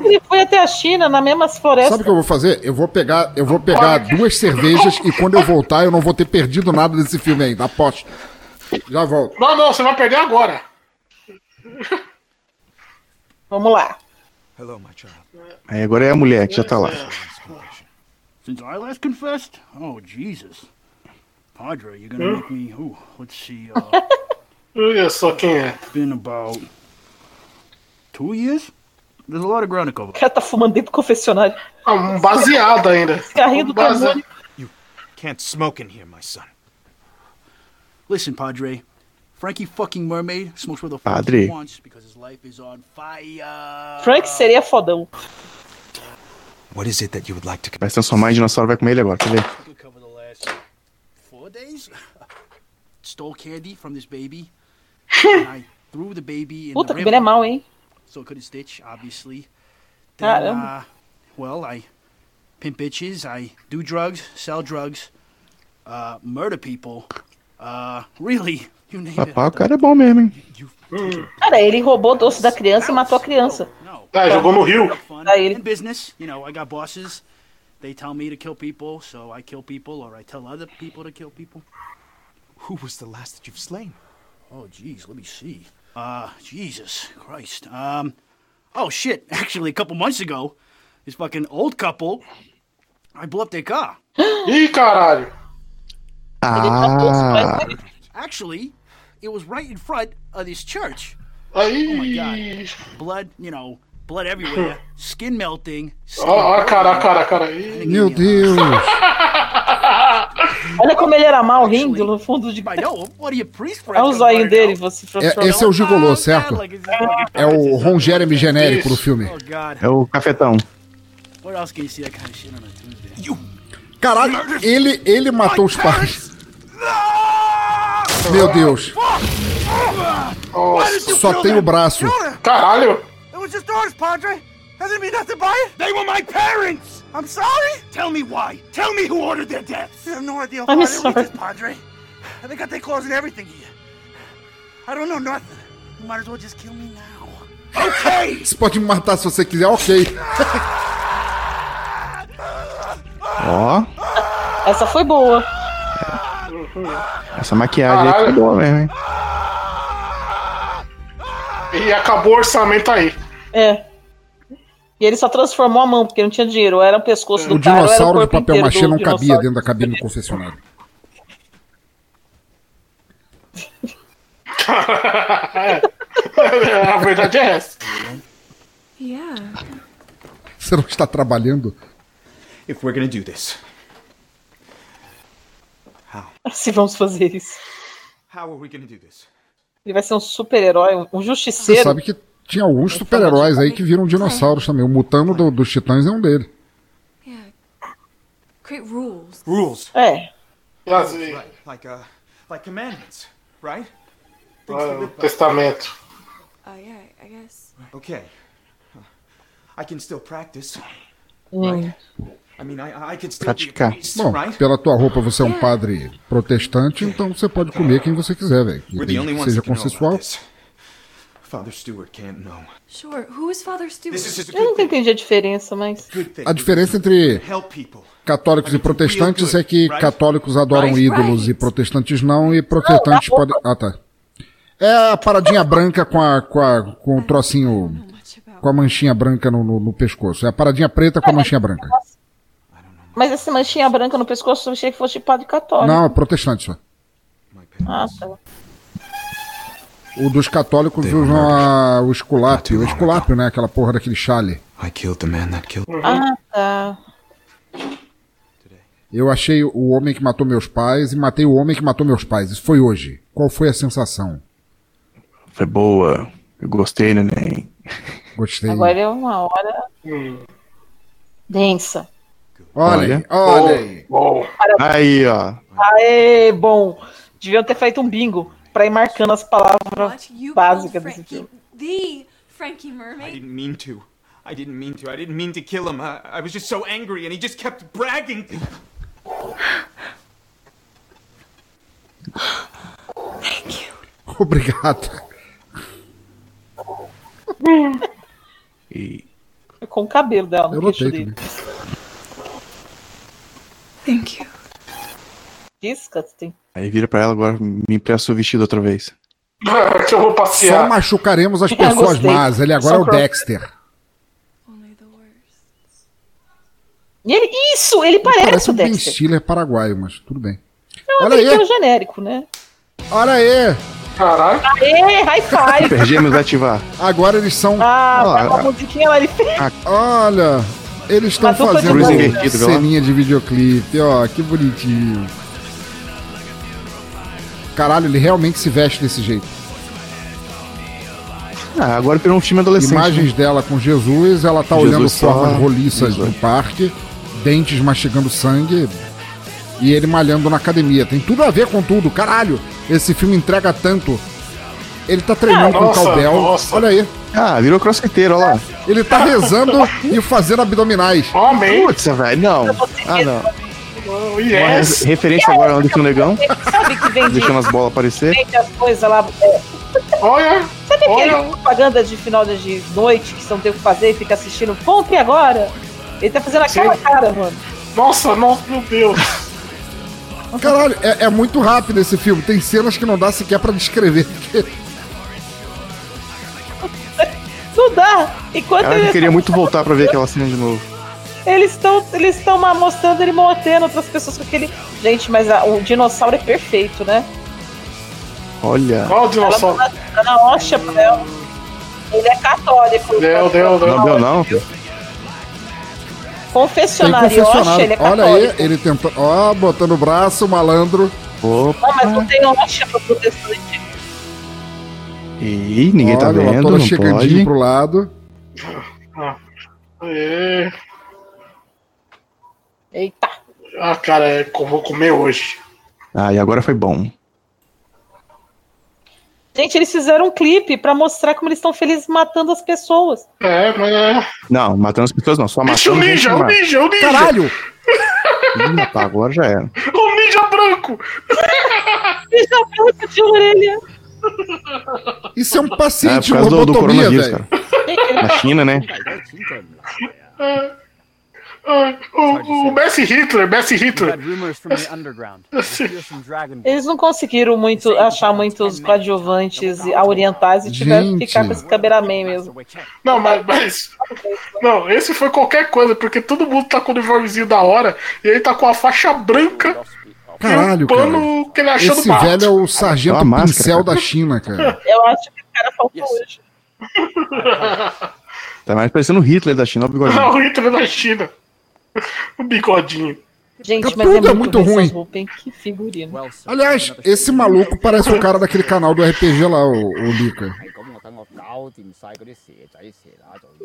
Ele foi até a China, nas mesmas florestas. Sabe o que eu vou fazer? Eu vou pegar, eu vou pegar duas cervejas e quando eu voltar eu não vou ter perdido nada desse filme ainda. Aposto. Já volto. Não, não, você vai perder agora. [LAUGHS] Vamos lá. Hello, my child. Aí agora é a mulher que já tá lá. Since I last confessed? Oh, Jesus. Padre, you're gonna make me. Oh, let's see. Uh, [LAUGHS] Olha só quem é. been about two years? There's a lot of ground to cover. O cara tá fumando dentro do confessionário. Ah, um baseado ainda. Carrinho do Base- demônio. Can't smoke in here, my son. Listen, Padre. Frankie fucking Mermaid smokes where the fuck Padre. he wants because his life is on fire. Frank seria fodão. What is it that you would like to Vai se transformar em dinossauro, vai comer ele agora, quer ver? Could cover the last four days. [LAUGHS] Stole candy from this baby. [LAUGHS] and I threw the baby in Puta, the que ele é river. mal, hein? so it couldn't stitch, obviously. Then, Caramba. uh, well, I pimp bitches, I do drugs, sell drugs, uh, murder people. Uh, really, you name it. Rapaz, o cara é bom mesmo, hein? Cara, ele roubou o doce da criança e matou a criança. No. Ah, jogou no rio. Aí ele- In business, you know, I got bosses. They tell me to kill people, so I kill people, or I tell other people to kill people. Who was the last that you've slain? Oh, jeez, let me see. Uh, Jesus Christ. Um, oh shit. [LAUGHS] Actually, a couple months ago, this fucking old couple, I blew up their car. Ih, caralho. Ah, Actually, it was right in front of this church. Aí. Blood, you know, blood everywhere, skin melting. Ó, a cara, cara, cara. Meu Deus. [LAUGHS] Olha como ele era mal rindo no fundo de. I know. What are you, priest? Olha o zoinho dele, você É, esse é o gigolô, certo? É o Ron Jeremy genérico do filme. Oh God. é o cafetão. Where else can you see that kind of shit on a Tuesday? Caralho, ele, ele matou os pais. Meu Deus. Nossa. Só tem o braço. Caralho. It was just orders, Padre. I didn't mean nothing by it. They were my parents. I'm sorry. Tell me why. Tell me who ordered their deaths. You have no idea I'm sorry. Padre. They got their clothes and everything here. I don't know nothing. You might as well just kill me now. Okay. [LAUGHS] Você pode me matar se você quiser, ok. [LAUGHS] Ó, Essa foi boa. Essa maquiagem aí foi boa mesmo, hein? E acabou o orçamento aí. É. E ele só transformou a mão, porque não tinha dinheiro. Era o pescoço do O cara, o dinossauro de papel machê não cabia dentro da cabine do confessionário. [LAUGHS] a verdade é essa. Yeah. Você não está trabalhando? If we're gonna do this, [LAUGHS] Se vamos fazer isso. how are we gonna do this? Ele vai ser um super-herói, um- um Você justiceiro. sabe que tinha alguns super-heróis aí que viram dinossauros também. O Mutano do- dos Titãs é um. Create rules. Rules. É. Assim, Right. Like uh, like commandments, right? ah, testamento. Uh, yeah, I guess. Okay. I can still practice. Hum. Praticar. Bom, pela tua roupa você é um padre protestante, então você pode comer quem você quiser, velho. Que seja consensual. Father Stewart can't know. Sure. Who is Father Stewart? Eu good nunca entendi a diferença, mas. A diferença entre Help people. católicos e protestantes é que católicos adoram ídolos e protestantes não, e protestantes podem. Ah, tá. É a paradinha branca com a, com a, com o trocinho, com a manchinha branca no, no, no pescoço. É a paradinha preta com a manchinha branca. Mas essa manchinha branca no pescoço eu achei que fosse de padre católico. Não, é protestante só. Ah, tá. O dos católicos usam a, o esculápio. O esculápio, né? Aquela porra daquele chale. I killed the man that killed me. Ah, tá. Eu achei o homem que matou meus pais e matei o homem que matou meus pais. Isso foi hoje. Qual foi a sensação? Foi boa. Eu gostei, neném. Gostei. Agora é uma hora densa. Olha, aí, olha aí. Bom, Aí, ó. Aê, bom. Deviam ter feito um bingo pra ir marcando as palavras? You básicas desse filme. the Frankie I Mermaid? didn't mean to. I didn't mean to. I didn't mean to kill him. I, I was just so angry, and he just kept bragging. Obrigado. [LAUGHS] E Com o cabelo dela no Eu queixo dele. também. Thank you. Disgusting. Aí vira pra ela agora, me empresta o vestido outra vez. [LAUGHS] que eu vou passear. Só machucaremos as [LAUGHS] pessoas más. Ele agora Só é o. Dexter. E ele, isso, ele parece, ele parece o um Dexter. Ben Stiller paraguaio, mas tudo bem. Não, é Olha aí. é o genérico, né? Olha aí. Caraca. Aê, high five. Perdemos ativar. Agora eles são. Ah, ah a musiquinha lá ele fez. Olha, eles estão Uma fazendo lá. ceninha de videoclipe, ó, que bonitinho. Caralho, ele realmente se veste desse jeito. Ah, agora virou um filme adolescente. Imagens dela com Jesus, ela tá Jesus olhando só- formas roliças no parque, dentes mastigando sangue e ele malhando na academia. Tem tudo a ver com tudo, caralho. Esse filme entrega tanto. Ele tá treinando com o Calbel. nossa. Olha aí. Ah, virou crossfiteiro, olha lá. Ele tá rezando [LAUGHS] e fazendo abdominais. Homem. Putz, velho, não. Ah, não. Oh, Uma yes. re- referência agora ao Anderson Negão, Sabe que vende, deixando as bolas aparecer. vende as coisas lá. é, Olha. sabe aquele Olha. propaganda de final de noite que você não tem o que fazer e fica assistindo? Compre agora! Ele tá fazendo aquela Sim. cara, mano. Nossa, nossa, meu Deus. [LAUGHS] Caralho, é, é muito rápido esse filme. Tem cenas que não dá sequer pra descrever. Enquanto Cara, eu queria muito voltar pra ver aquela cena de novo. eles estão eles estão mostrando ele mordendo outras pessoas com aquele. Gente, mas a- o dinossauro é perfeito, né? Olha. Olha o dinossauro. tá tá na hóstia ela. Ele é católico. Deu, deu, deu. Não deu, não. Tem Confessionário, ele é católico. Olha aí, ele tentando. Ó, botando o braço, malandro. Opa. Não, mas não tem hóstia pra protestante. Ih, ninguém tá Olha, ela vendo, não pode. pro lado. É. Eita. Ah, cara, é que eu vou comer hoje. Ah, e agora foi bom. Gente, eles fizeram um clipe pra mostrar como eles estão felizes matando as pessoas. É, mas é. Não, matando as pessoas não, só Bicho matando gente ninja, o ninja, o ninja. Caralho! [LAUGHS] Ih, rapaz, agora já era. O ninja branco. Deixa a boca de orelha. Isso é um É, paciente por causa do, do coronavírus, velho. cara. Na China, né? Ah, o, o Messi Hitler, Messi Hitler. Eles não conseguiram muito achar muitos coadjuvantes orientais e tiveram que Gente. ficar com esse cameraman mesmo. Não, mas, mas. Não, esse foi qualquer coisa, porque todo mundo tá com o uniformezinho da hora e ele tá com a faixa branca Caralho, e o pano cara. que ele achou Esse velho é o sargento É máscara, pincel cara. da China, cara. [LAUGHS] Eu acho que o cara faltou hoje. [LAUGHS] Tá mais parecendo o Hitler da China, o bigodinho. [LAUGHS] o Hitler da China. O bigodinho. Gente, Tá mas tudo é é muito, muito bem ruim. Que figurino. Aliás, esse maluco parece o cara daquele canal do RPG lá, o, o Lica.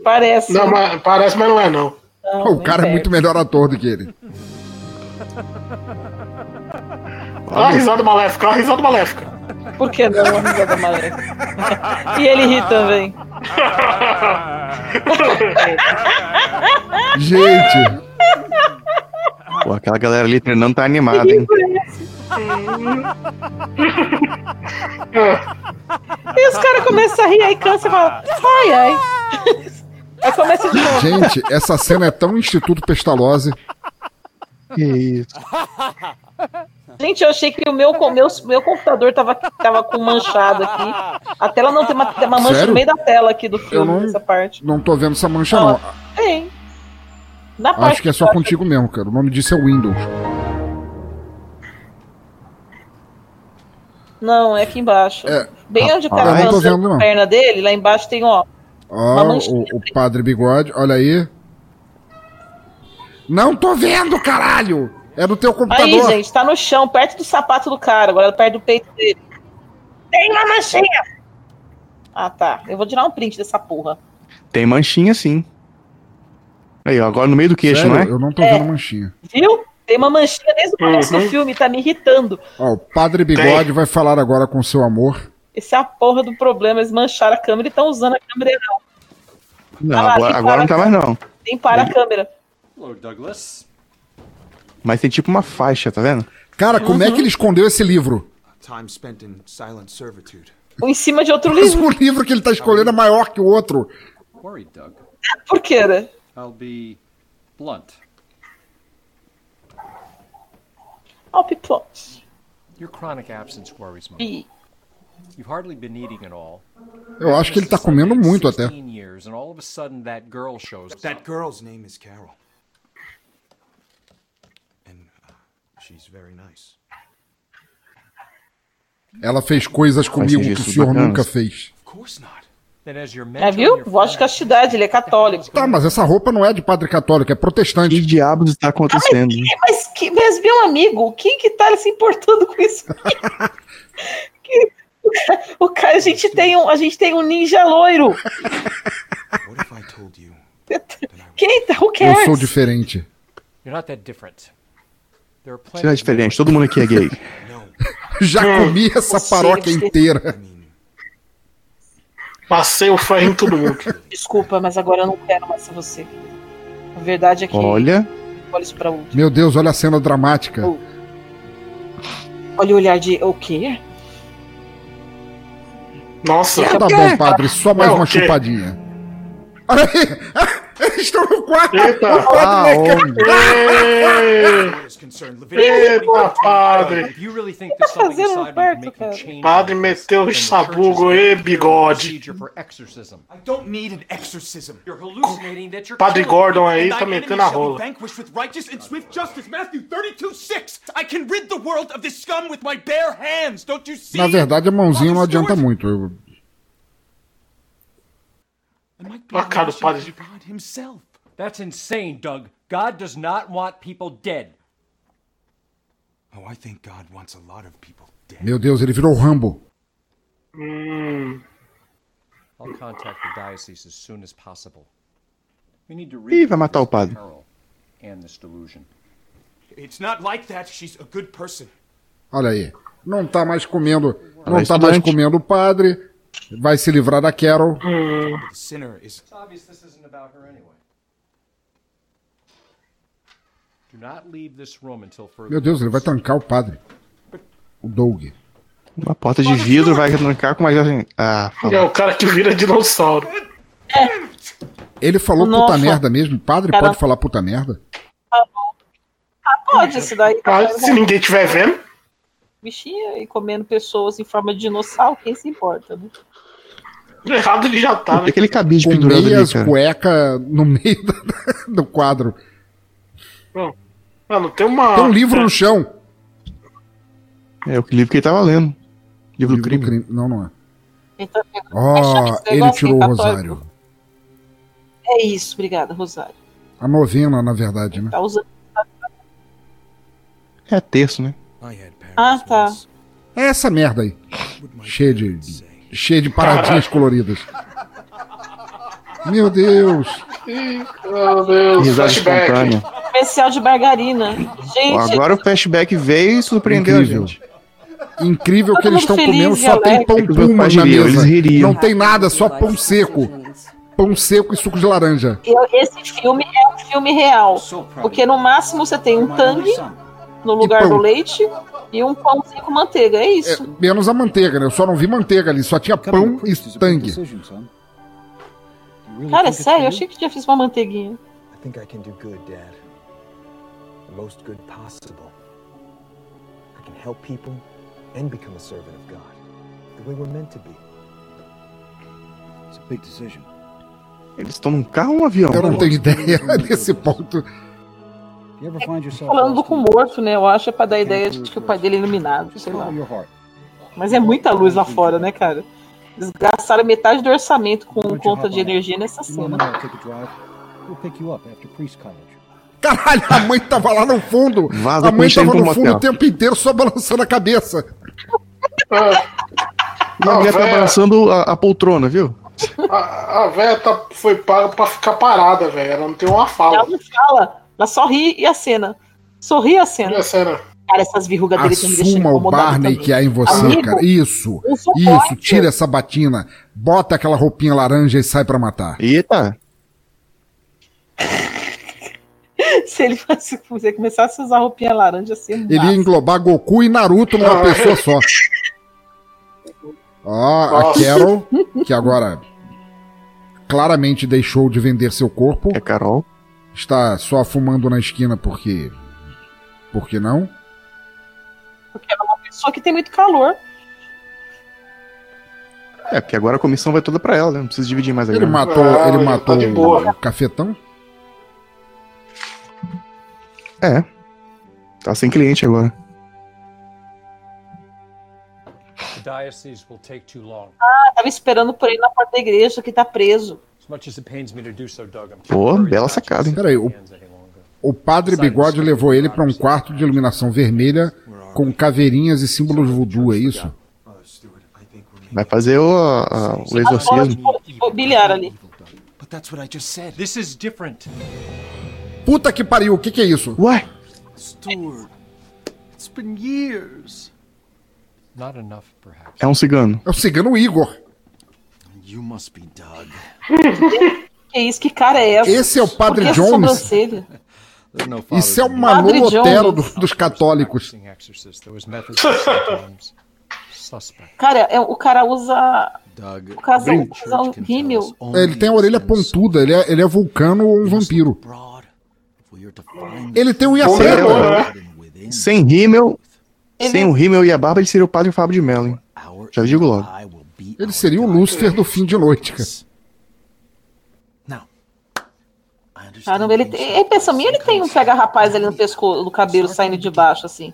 Parece. Não, mas, parece, mas não é não. Não, o cara é perto. muito melhor ator do que ele. Olha a risada maléfica, olha a risada maléfica. Por que não? A risada maléfica. [LAUGHS] e ele ri também. [LAUGHS] Gente, Pô, aquela galera ali treinando tá animada, hein? E os caras começam a rir, aí cansa e fala, ai, ai. Aí começa de novo. gente, essa cena é tão Instituto Pestalozzi. Que isso. [LAUGHS] Gente, eu achei que o meu, meu, meu computador tava, tava com manchado aqui. A tela não tem uma, tem uma mancha Sério? no meio da tela aqui do Eu filme, não- nessa parte. Não tô vendo essa mancha, Não, não. Tem. Na parte Acho que é só contigo mesmo, cara. O nome disso é Windows. Não, é aqui embaixo. É. Bem onde tá Ah, a eu não tô vendo, perna dele, lá embaixo tem, ó. Ó, o, o Padre Bigode, olha aí. Não tô vendo, caralho! É do teu computador. Aí, gente, tá no chão, perto do sapato do cara, agora perto do peito dele. Tem uma manchinha! Ah, tá. Eu vou tirar um print dessa porra. Tem manchinha sim. Aí, ó, agora no meio do queixo, Sério? não é? Eu não tô É. vendo manchinha. Viu? Tem uma manchinha desde o começo Uhum. do filme, tá me irritando. Ó, o Padre Bigode vai falar agora com seu amor. Esse é a porra do problema. Eles mancharam a câmera e estão usando a câmera errada. Não, Ah, agora, tem agora não tá mais não. Tem para a câmera. Hello, Douglas. Mas tem tipo uma faixa, tá vendo? Cara, como é Uhum. que ele escondeu esse livro? Time spent in silent servitude. Ou em cima de outro Mas livro. [LAUGHS] o livro que ele tá escolhendo é maior que o outro. [LAUGHS] Por quê, né? I'll be blunt. Ó, piplot. Your chronic absence worries me. You've hardly been eating at all. Eu acho que ele tá comendo muito até. 16 years, and all of a sudden that girl shows That girl's name is Carol. She's very nice. Ela fez coisas comigo que o senhor bacanas. nunca fez. É, mentor and viu? Voz de castidade, ele é católico. Tá, mas essa roupa não é de padre católico, é Que protestante. diabos está acontecendo? Mas, que, mas meu amigo, quem que tá se importando com isso? [LAUGHS] Que- o cara, a gente tem um, a gente tem um ninja loiro. What if I told you? [LAUGHS] Quem tá? Who Eu cares? sou diferente. you're not that different. É of diferente, todo mundo aqui é gay. [LAUGHS] Já comi essa paróquia inteira. Passei o ferro em todo mundo. [LAUGHS] Desculpa, mas agora eu não quero mais ser você. A verdade é que Olha, olha isso pra último. Meu Deus, olha a cena dramática. Oh. Olha o olhar de o quê? Nossa. Tá bom, padre, só mais É uma chupadinha. Olha aí! [LAUGHS] Estão no quarto! Eita. O is concerned, Leviticus Eita, padre. If you really think there's something fazendo no inside me quarto, to make cara? Padre meteu the sabugo e bigode. procedure for exorcism. I don't need an exorcism. You're hallucinating that you're Padre Gordon aí tá metendo a shall be rola. vanquished with righteous and swift justice. Matthew 32, 6. I can rid the world of this scum with my bare hands. Don't you see? Na verdade, a mãozinha não adianta muito. Eu- I might be A cara do padre. God himself. That's insane, Doug. God does not want people dead. Oh, I think God wants a lot of people dead. Meu Deus, ele virou Rambo. Hum, I'll contact the diocese as soon as possible. We need to Ih, vai matar o padre. peril and this delusion. It's not like that. She's a good person. Olha aí. Não tá mais comendo. É Não tá mais comendo o padre. Vai se livrar da Carol. The sinner is. It's obvious this isn't about her anyway. Do not leave this room until further. Meu Deus, ele vai tancar o padre. O Doug. uma porta de vidro vai trancar com mais assim. Ah, é o cara que vira dinossauro. Ele falou Nossa. puta merda mesmo. Padre Cara- pode falar puta merda? Ah, pode, esse daí. Ah, se ninguém estiver vendo, Bichinha e comendo pessoas em forma de dinossauro, quem se importa, né? errado ele já tá, Tem né? aquele cabide Com pendurado ali, meias, cueca no meio [LAUGHS] da- do quadro. Mano, tem uma. Tem um livro no chão. É o livro que ele tava lendo. Livro do Livro do crime. crime. Não, não é. Então, Ó, esse ele tirou o rosário. É isso, obrigada, Rosário. A novena, na verdade, né? Tá usando. É terço, né? Had parents Ah, tá. É essa merda aí. Cheia de, cheia de paradinhas coloridas. Meu Deus. Meu Deus, Risada flashback. espontânea. Comercial de margarina. Gente, Agora o flashback veio e surpreendeu Incrível. a gente. Incrível que eles estão comendo, só tem pão puma na mesa. Não tem nada, só pão seco. Pão seco e suco de laranja. eu- esse filme é um filme real. Porque no máximo você tem um tangue no lugar do leite e um pãozinho com manteiga. É É, isso. menos a manteiga, né? Eu só não vi manteiga ali, só tinha pão e tangue. Cara, é sério, eu achei que tinha fiz uma manteiguinha. I think I can do good, Dad. The most good possible. I can help people and become a servant of God. The way we're meant to be. It's a big decision. Eles estão num carro ou um avião? Eu não tenho ideia [LAUGHS] nesse ponto. Falando com o morto, né? Eu acho é pra dar a ideia de que o pai dele é iluminado, sei lá. Mas é muita luz lá fora, né, cara? Eles gastaram metade do orçamento com conta de energia nessa cena. know how to take a drive? We'll pick you up after priest college. Caralho, a mãe tava lá no fundo. Vaza a mãe tava no fundo o tempo inteiro só balançando a cabeça. E a mulher tá balançando a, a poltrona, viu? A, a véia tá, foi paga pra ficar parada, velho. Ela não tem uma Ela fala. não fala, ela só ri e a cena. Sorri a cena. Olha a cena. Cara, essas verrugas dele estão me deixando Assuma o Barney também. que há em você, Amigo, cara. Isso. Isso, tira essa batina, bota aquela roupinha laranja e sai pra matar. Eita! [LAUGHS] Se ele fosse, se ele começasse a usar roupinha laranja, assim, Ele ia englobar Goku e Naruto numa Ah, pessoa só. [LAUGHS] Ó, a Nossa. Carol, que agora claramente deixou de vender seu corpo, É Carol. Está só fumando na esquina porque. Por que não? porque ela é uma pessoa que tem muito calor. É, porque agora a comissão vai toda pra ela, né? Não precisa dividir mais a Ele grana. matou, Não, ele matou tá boa. o cafetão? É. Tá sem cliente agora. Ah, tava esperando por ele na porta da igreja que tá preso. As much as it pains me to do so, Doug, I'm Pô, bela sacada, hein? Peraí, o, o padre Bigode levou ele pra um quarto de iluminação vermelha com caveirinhas e símbolos voodoo, é isso? Vai fazer o, a- o exorcismo. O bilhar ali. But that's what I just said. This is different. Puta que pariu, o que que é isso? Ué? Stuart, it's been years. Not enough, perhaps. É um cigano. É o cigano Igor. You must be Doug. Que isso? Que cara é essa? Esse é o Padre Jones? Isso é o. Manolo Otero do- dos católicos. Cara, é- o cara usa. Doug, O casal usa um rímel. Ele tem a orelha pontuda, ele é, ele é vulcano ou um vampiro. Ele tem demônio, né? within Sem rímel, Ele- sem o rímel e a barba, ele seria o padre Fábio de Mello, hein? Já digo logo. Ele seria o. Lúcifer do fim de noite, cara. Caramba, ele things tem. É minha, ele tem um pega-rapaz ali no pescoço, no cabelo saindo de baixo, assim.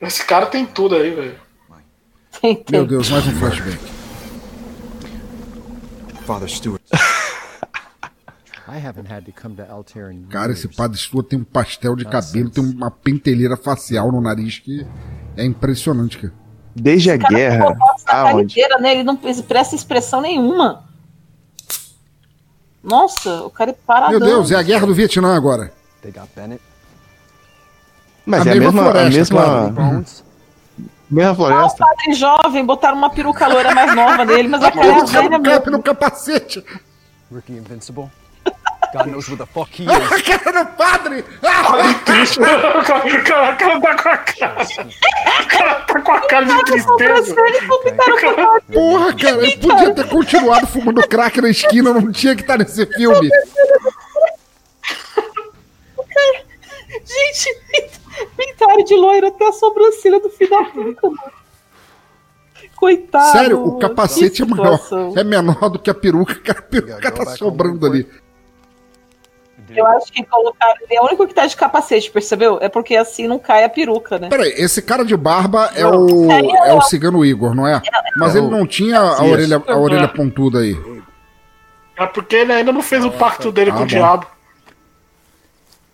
Esse cara tem tudo aí, velho. Tem, tem. Meu Deus, mais um flashback. Father Stewart. I haven't had to come to Altair in Cara, esse padre Stua tem um pastel de cabelo, tem uma pentelheira facial no nariz que é impressionante, cara. Desde a guerra, aonde? inteira, né? Ele não expressa expressão nenhuma. Nossa, o cara é paradão. Meu Deus, é a guerra do Vietnã agora. They got Bennett. Mas A é a mesma mesma, a floresta, mesma, claro. Mesma Ah, o floresta. padre jovem, botaram uma peruca loira mais nova nele, mas a cara é velha mesmo. no capacete. Ricky Invincible. God knows where the fuck he A is. [LAUGHS] cara do padre! Ah! Triste. [LAUGHS] O cara, tá com a cara. O cara tá com a cara de tristeza. A Porra, cara, ele podia ter continuado fumando crack na esquina, não tinha que estar nesse filme. Gente, pintaram de loiro até a sobrancelha do filho da puta, mano. Coitado. Sério, o capacete é maior, é menor do que a peruca, cara. A peruca tá sobrando ali. Eu acho que colocaram. Ele é o único que tá de capacete, percebeu? É porque assim não cai a peruca, né? Peraí, esse cara de barba é o, é o cigano Igor, não é? Mas ele não tinha a orelha, a orelha pontuda aí. É porque ele ainda não fez o pacto dele Ah, com bom. o diabo.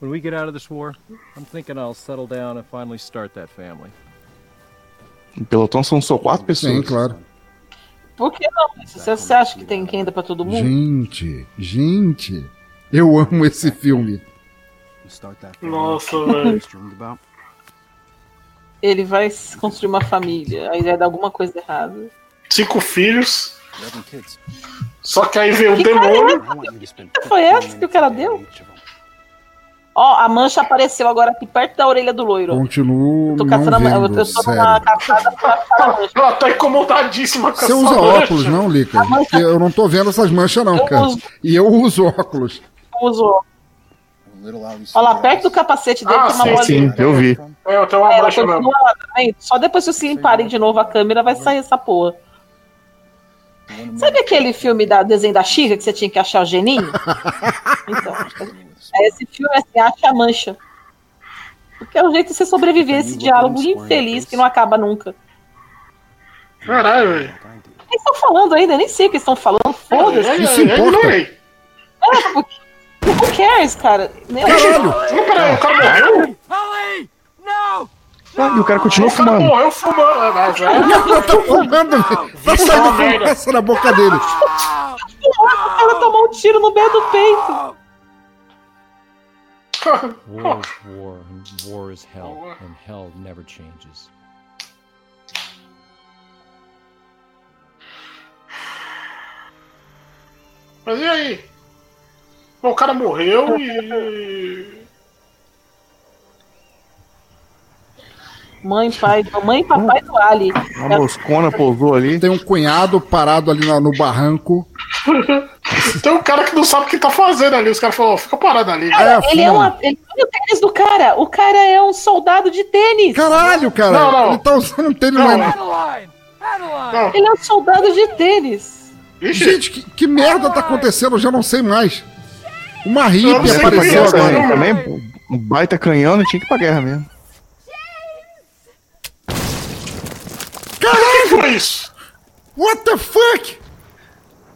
When we get out of this war, I'm thinking I'll settle down and finally start that family. O pelotão são só quatro pessoas. Sim, claro. Por que não? Você, você acha que tem renda pra todo mundo? Gente, gente, eu amo esse filme. Nossa, velho. Ele vai construir uma família, aí vai dar alguma coisa errada. Cinco filhos. Só que aí veio o cara é demônio. Que foi essa que o cara deu? Ó, a mancha apareceu agora aqui perto da orelha do loiro. Continuo Tô não caçando a mancha. Eu vendo, tô numa sério. caçada pra mancha. Ela tá incomodadíssima com Você essa usa mancha. óculos, não, Lica? Porque eu não tô vendo essas manchas, não, Eu cara. uso. E eu uso óculos. Alice. Olha lá, perto do capacete dele Ah, tem uma sim, bolinha. Sim, eu vi. É, eu tenho uma Ela mancha mesmo. também. Só depois que vocês limparem de novo a câmera vai sair essa porra. Sabe aquele filme da desenho da Chica que você tinha que achar o geninho? [LAUGHS] Então, é esse filme assim, acha a mancha. Porque é o jeito de você sobreviver a esse diálogo infeliz que não acaba nunca. Caralho, velho. Eles estão falando ainda, eu nem sei o que eles estão falando. Foda-se. É, Isso é, importa. Eu ignorei. Who cares, cara? Né? Caralho! Não, peraí, o cara morreu? Ah, e o cara continua cara fumando. morreu fumando. Ah, mas é. Ela tá fumando, velho. Tá saindo fumaça na boca dele. O cara tomou um tiro no meio do peito. War is war, and war is hell, and hell never changes. Mas e aí? Bom, o cara morreu e. Mãe, pai, mãe e papai do Ali. Uma moscona pousou ali. Tem um cunhado parado ali na- no barranco. Tem um cara que não sabe o que tá fazendo ali. Os caras falaram, ó, fica parado ali. É, Ele é uma. Ele, olha o tênis do cara. O cara é um soldado de tênis. Caralho, cara. Não, não. Ele tá usando um tênis. Não. Ele é um soldado de tênis. Ixi, Gente, que, que merda tá acontecendo? Eu já não sei mais. Uma hippie pra apareceu agora. também. Um baita canhão, não tinha que ir pra guerra mesmo. Quem foi isso? What the fuck?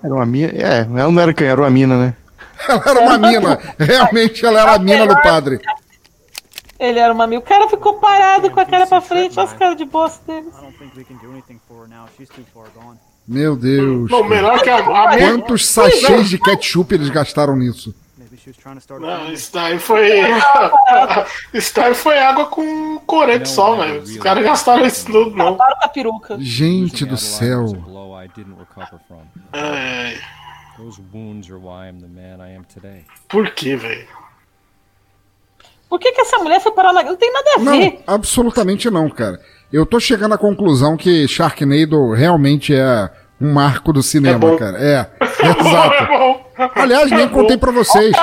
Era uma mina. É, ela não era canhão, era uma mina, né? Ela era uma mina. [LAUGHS] Realmente ela era a mina do padre. Ele era uma mil. O cara ficou parado com a cara pra frente, olha as caras de bosta dele. I don't think we can do anything for her now. She's too far gone. Meu Deus. Não, melhor que a, a Quantos sachês de ketchup eles gastaram nisso? Maybe she was trying to start a Não, daí foi. [LAUGHS] daí foi água com corante só, velho. Os caras gastaram isso tudo, não. Acabaram com a peruca. Gente do céu. blow I didn't recover from. É, Those wounds are why I'm the man I am today. por que, velho? Por que, que essa mulher foi parar na. Não tem nada a Não, ver. absolutamente não, cara. Eu tô chegando à conclusão que Sharknado realmente é um marco do cinema, É cara. É, [LAUGHS] exato. Aliás, nem contei pra vocês.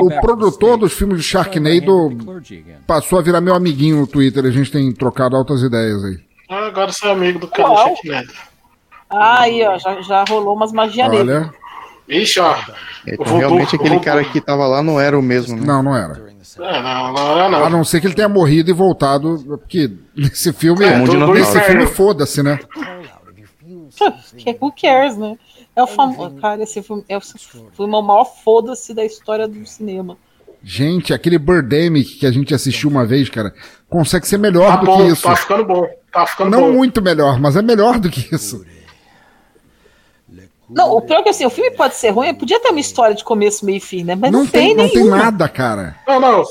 O. O produtor dos filmes de Sharknado Clergy again. passou a virar meu amiguinho no Twitter. A gente tem trocado altas ideias aí. Ah, Agora você é amigo do cara do. Sharknado. Ah, aí, ó, já, já rolou umas magias nele. Olha. Ixi, ó. Então, Vou- realmente vou- aquele vou- cara que tava lá não era o mesmo, né? Não, não era. É, não, não, não, A não. ser que ele tenha morrido e voltado. Porque [LAUGHS] nesse filme. É, nesse filme, foda-se, né? [LAUGHS] Que- Who cares, né? É o famoso. Cara, esse filme é o filme o maior foda-se da história do cinema. Gente, aquele Birdemic que a gente assistiu uma vez, cara, consegue ser melhor Tá do bom, que isso. tá ficando bom. Tá ficando Não bom. muito melhor, mas é melhor do que isso. Não, o pior é que assim, o filme pode ser ruim, podia ter uma história de começo, meio e fim, né? Mas não, Não tem, não tem nada, cara. Não, não.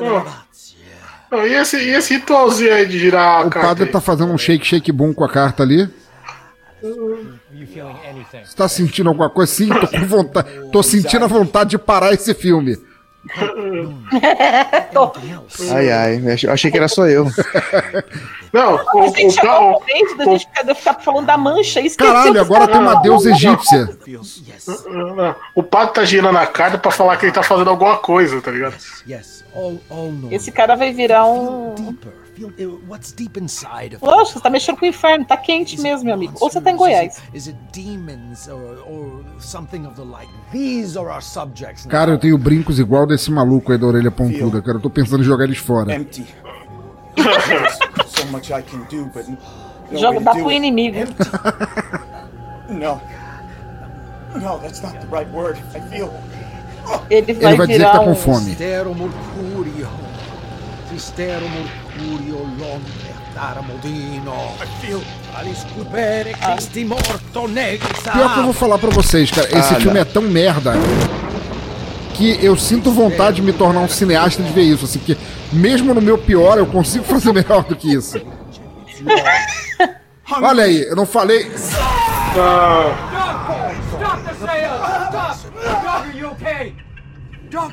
Não. Não, e, esse, e esse ritualzinho aí de girar a O carta padre aí? tá fazendo um shake, shake boom com a carta ali. Are you feeling anything? Você tá sentindo alguma coisa? Sim, tô com vontade. Tô sentindo a vontade de parar esse filme. [LAUGHS] Ai, ai, achei- que era só eu. [LAUGHS] Não, o, o, o, momento da gente ficar, falando da mancha Caralho, agora tem uma deusa egípcia. não, o padre tá girando a carta pra falar que ele tá fazendo alguma coisa, tá ligado? Esse cara vai virar um. Feel uh, what's deep inside of Lógico, você tá mexendo com o inferno, tá quente mesmo, meu amigo. Ou você tá em Goiás. Is it demons or, or something of the like? These are our subjects now. Cara, eu tenho brincos igual desse maluco aí da orelha pontuda, cara. Eu tô pensando em jogar eles fora. Empty. so much I can do, but no Joga, way to dá do pro inimigo. No. No, that's not the right word. I feel. Ele vai, Ele vai dizer que tá com um. fome. Mercurio Christi morto negrisa. Pior que eu vou falar pra vocês, cara. Esse Ah, filme não. é tão merda que eu sinto vontade de me tornar um cineasta de ver isso. Assim, porque mesmo no meu pior, eu consigo fazer [LAUGHS] melhor do que isso. [LAUGHS] Olha aí, eu não falei. Stop the sale! Stop! Doug, are you okay? Doug!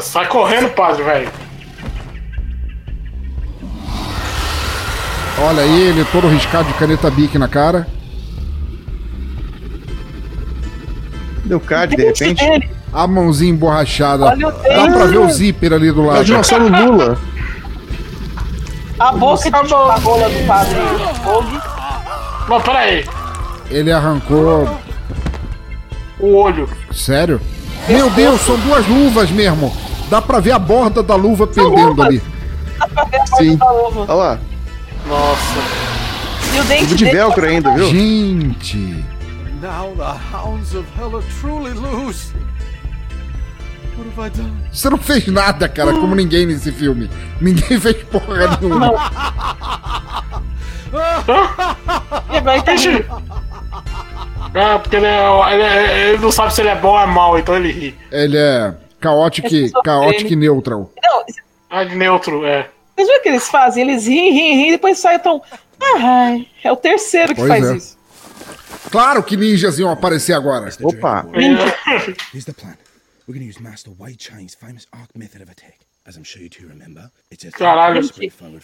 Sai correndo, padre, velho. Olha aí, ele todo riscado de caneta bique na cara. Deu card, de repente. A mãozinha emborrachada. Olha o Dá pra ver o zíper ali do É o lado. dinossauro Lula. a boca de a rola do padre. Mas peraí, Ele arrancou. o olho. Sério? Meu Deus, são duas luvas mesmo. Dá pra ver a borda da luva pendendo luvas. ali. Dá pra ver a borda Sim. da luva. Olha lá. Nossa. E o dente Tudo de dele- velcro ainda, viu? Gente. Now the hounds of hell are truly loose. Você não fez nada, cara, como ninguém nesse filme. Ninguém fez porra nenhuma. Ele vai Ixi. É, porque ele, é- ele é- ele não sabe se ele é bom ou é mal, então ele ri. Ele é caótico, caótico e neutral. Não, Ah, neutro, é. vocês viram o que eles fazem? Eles riem, riem, riem, e depois saem tão. Ai, é o terceiro que Pois faz é. isso. Claro que ninjas iam aparecer agora. Opa. [LAUGHS] Here's We're gonna use Master White Chine's famous arc method of attack. As I'm sure you two remember, it's a Caralho.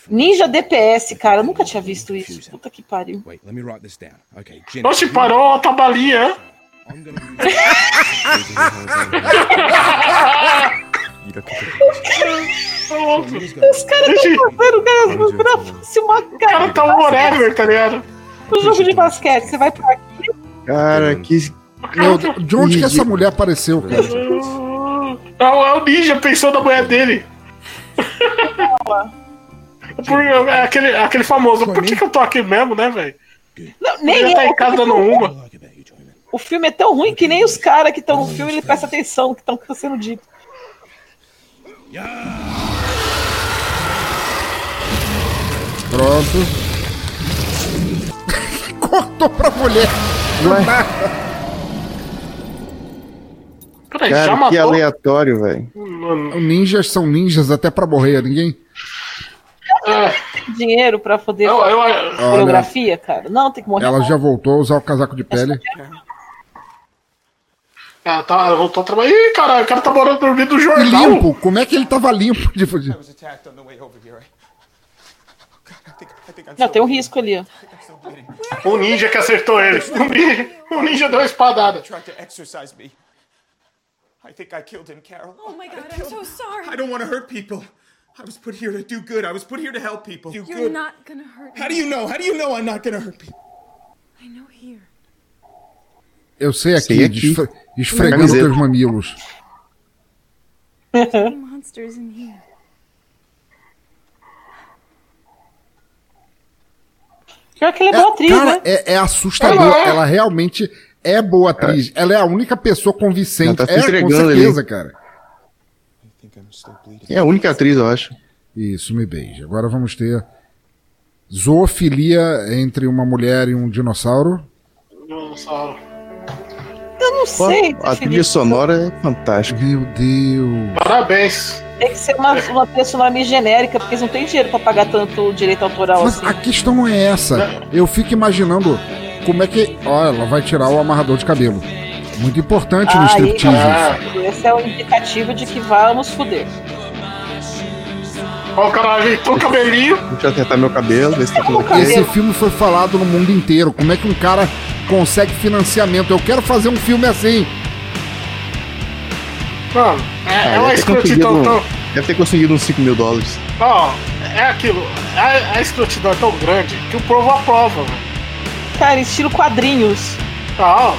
Ninja DPS, cara, eu nunca tinha visto isso. Puta que pariu. Wait, let me write this down. Okay, Jenny. Oxe, parou hein? I'm gonna Os caras estão fazendo cara, como se fosse uma O cara cara. tá um whatever, tá ligado? O jogo de basquete, você vai pra aqui, Cara, que, Meu de onde que essa mulher apareceu, cara? É o, é o ninja pensando na mulher dele. [LAUGHS] Por, é aquele, aquele famoso, por que, que eu tô aqui mesmo, né, velho? Nem Ele tá é. em casa dando uma. O filme é tão ruim que nem os caras que estão no filme ele presta atenção no que estão sendo dito. Pronto. [LAUGHS] Cortou pra mulher. Peraí, Cara, já que matou? aleatório, velho. Ninjas são ninjas até pra morrer, ninguém. Tem dinheiro pra poder Eu- eu- fazer coreografia, cara? Não, tem que morrer. Ela já voltou a usar o casaco de pele. Ela tá, ela voltou a trabalhar. Ih, caralho, o cara tá morando dormindo no E jornal. limpo? Como é que ele tava limpo? De... Não, tem um risco ali, ó. O ninja que acertou ele. O ninja, o ninja deu uma espadada. tried to exorcise me. I think I killed him, Carol. Oh my god, I'm so sorry. I don't want to hurt people. I was put here to do good. I was put here to help people. Do You're not gonna hurt How me. do you know? How do you know I'm not going to hurt people? I know here. Eu sei aqui, Sei aqui. desfre- esfregando teus mamilos. [LAUGHS] Monsters in here. Pior que ela é boa atriz, cara, né? é, é assustador. Ela é. Ela realmente é boa atriz. Ela é a única pessoa convincente. Ela tá se é, com entregando certeza, ali. cara. É a única atriz, eu acho. Isso, me beija. Agora vamos ter zoofilia entre uma mulher e um dinossauro. Dinossauro. Eu não Pô, sei. a trilha sonora é fantástica. Meu Deus. Parabéns. Tem que ser uma, uma meio genérica, porque eles não têm dinheiro pra pagar tanto direito autoral Mas assim. a questão não é essa. Eu fico imaginando como é que. Ó, ela vai tirar o amarrador de cabelo. Muito importante no Aí, striptease. cara, esse é o indicativo de que vamos fuder. Ó, o cara ajeitou o cabelinho. Deixa eu acertar meu cabelo, ver se tá tudo ok. Esse filme foi falado no mundo inteiro. Como é que um cara consegue financiamento? Eu quero fazer um filme assim. Mano, é, Ah, é uma escrotidão conseguido, tão. deve ter conseguido uns 5 mil dólares. Ó, é aquilo. A, a escrotidão é tão grande que o povo aprova, velho. Cara, estilo quadrinhos. Ah,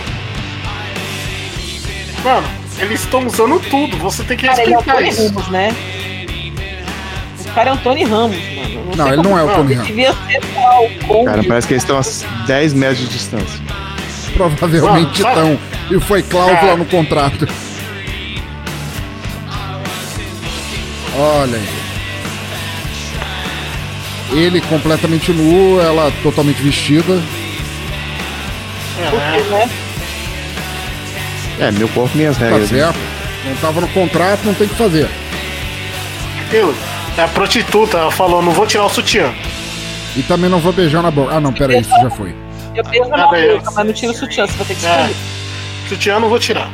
Mano, eles estão usando tudo. Você tem que Cara, ele é o respeitar Tony isso. Ramos, né? O cara é o Tony Ramos, mano. Não, sei ele não é o Tony Ramos. Devia ser só o Kong. Cara, parece que eles estão a 10 metros de distância. Provavelmente estão. E foi cláusula É. no contrato. Olha aí. Ele completamente nu, ela totalmente vestida. Porque, né? É, meu corpo, minhas Tá regras. né? certo. Não tava no contrato, não tem o que fazer. Aquilo. É a prostituta, ela falou, não vou tirar o sutiã. E também não vou beijar na boca. Ah, não, pera aí, isso já foi. Eu beijo na Ah, boca, mas não tira o sutiã, você vai ter que É. escolher. Sutiã eu não vou tirar.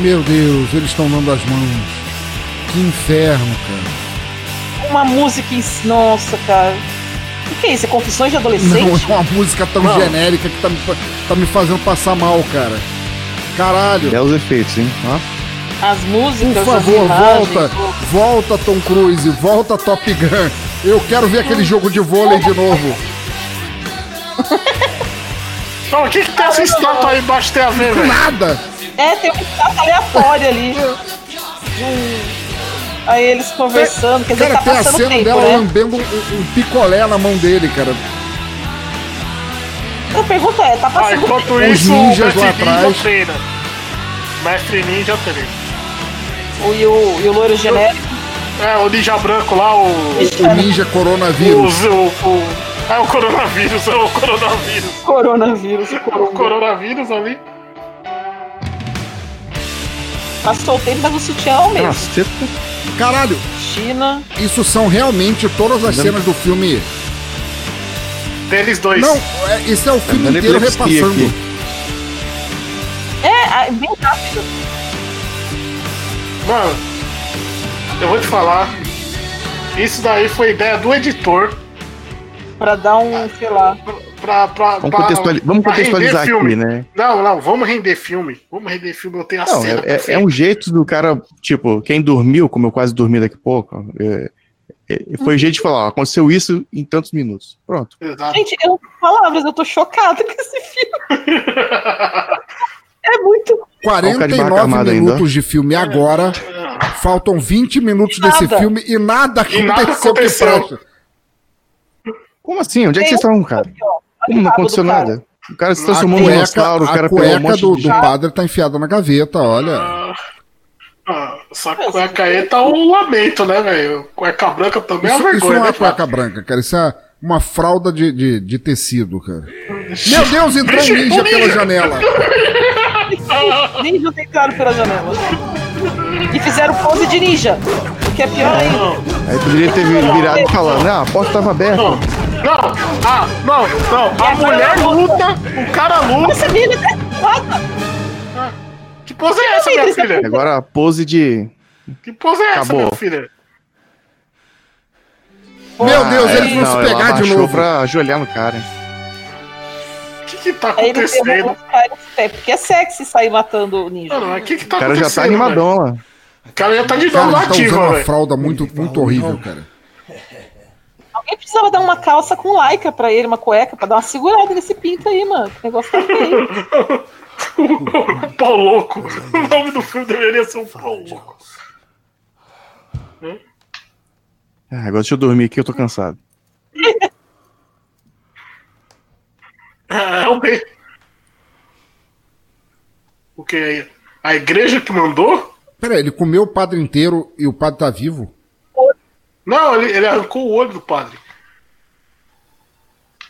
Meu Deus, eles estão dando as mãos. Que inferno, cara. Uma música em... Nossa, cara. O que é isso? É Confissões de Não, Adolescente? é uma música tão Não. genérica que tá me, tá me fazendo passar mal, cara. Caralho. Belos efeitos, hein? Ó. As músicas, Por favor, imagens, volta. Volta, Tom Cruise. Volta, Top Gun. Eu quero ver aquele jogo de vôlei de novo. [LAUGHS] Então, o que, que tem essa estátua aí embaixo tem a ver, velho? Nada. É, tem um estátua aleatório ali. Hum. [LAUGHS] Aí eles conversando, quer dizer, Cara, tá tem a passando cena tempo, dela né? lambendo um, um picolé na mão dele, cara. A pergunta é, tá Ah, passando enquanto tempo? Os isso, ninjas o lá Mestre atrás. Treina. Mestre Ninja treina. O, e, o, e o loiro genérico? É, o Ninja Branco lá, o... O ninja coronavírus. O, o, o, é o coronavírus, é o coronavírus. Coronavírus, o O coronavírus. coronavírus ali. Passou o tempo, mas o sutiã é o mesmo. Você Caralho, China. isso são realmente todas as cenas do filme. Deles dois. Não, é- isso é o filme dando inteiro repassando. aqui. É, ah, bem rápido. Mano, eu vou te falar. Isso daí foi ideia do editor Pra dar um, sei lá. Pra. pra, Vamos pra- contextuali- vamos contextualizar aqui, né? Não, não, vamos render filme. Vamos render filme, eu tenho a Não, cena. é, é perfeita. um jeito do cara, tipo, quem dormiu, como eu quase dormi daqui a pouco, é, É, Foi jeito de falar, ó, aconteceu isso em tantos minutos. Pronto. Gente, eu não tenho palavras, eu tô chocada com esse filme. é muito. 49 armado ainda. minutos de filme agora. Faltam 20 minutos desse filme e nada E nada aconteceu que aconteceu. presta. Como assim? Onde é que vocês estavam, cara? Como não aconteceu nada? O cara se transformou a num dinossauro, o a cara pegou um cueca monte do, de... do padre tá enfiada na gaveta, olha. Ah, essa cueca aí tá um lamento, né, velho? Cueca branca também é Isso, uma isso vergonha, não é né, cueca branca, cara. Isso é uma fralda de, de, de tecido, cara. Meu Deus, entrou um ninja pela janela. [LAUGHS] Ninja entraram pela janela. E fizeram pose de ninja. O que é pior ainda. Aí poderia ter virado e falando, ah, a porta tava aberta. Não, ah, não, não. A mulher luta, o cara luta. Menina é Que pose é essa, minha filha? Agora a pose de... Que pose é essa, Acabou. minha filha? Meu Deus, Ah, eles é, vão não, se pegar de novo. pra ajoelhar no cara. O que que tá ele acontecendo? é, porque é sexy sair matando o ninja. Mano, o que que tá O cara já tá acontecendo, animadão lá. O cara já tá de Cara, novo eles tá usando uma fralda muito, muito horrível, cara. [LAUGHS] Alguém precisava dar uma calça com lycra pra ele, uma cueca, pra dar uma segurada nesse pinto aí, mano. Que negócio tá feio. O [LAUGHS] pau louco. O nome do filme deveria ser um pau louco. Ah, agora deixa eu dormir aqui, eu tô cansado. [LAUGHS] É, é o bem. O que aí? A igreja que mandou? Pera aí, ele comeu o padre inteiro e o padre tá vivo? Não, ele, ele arrancou o olho do padre.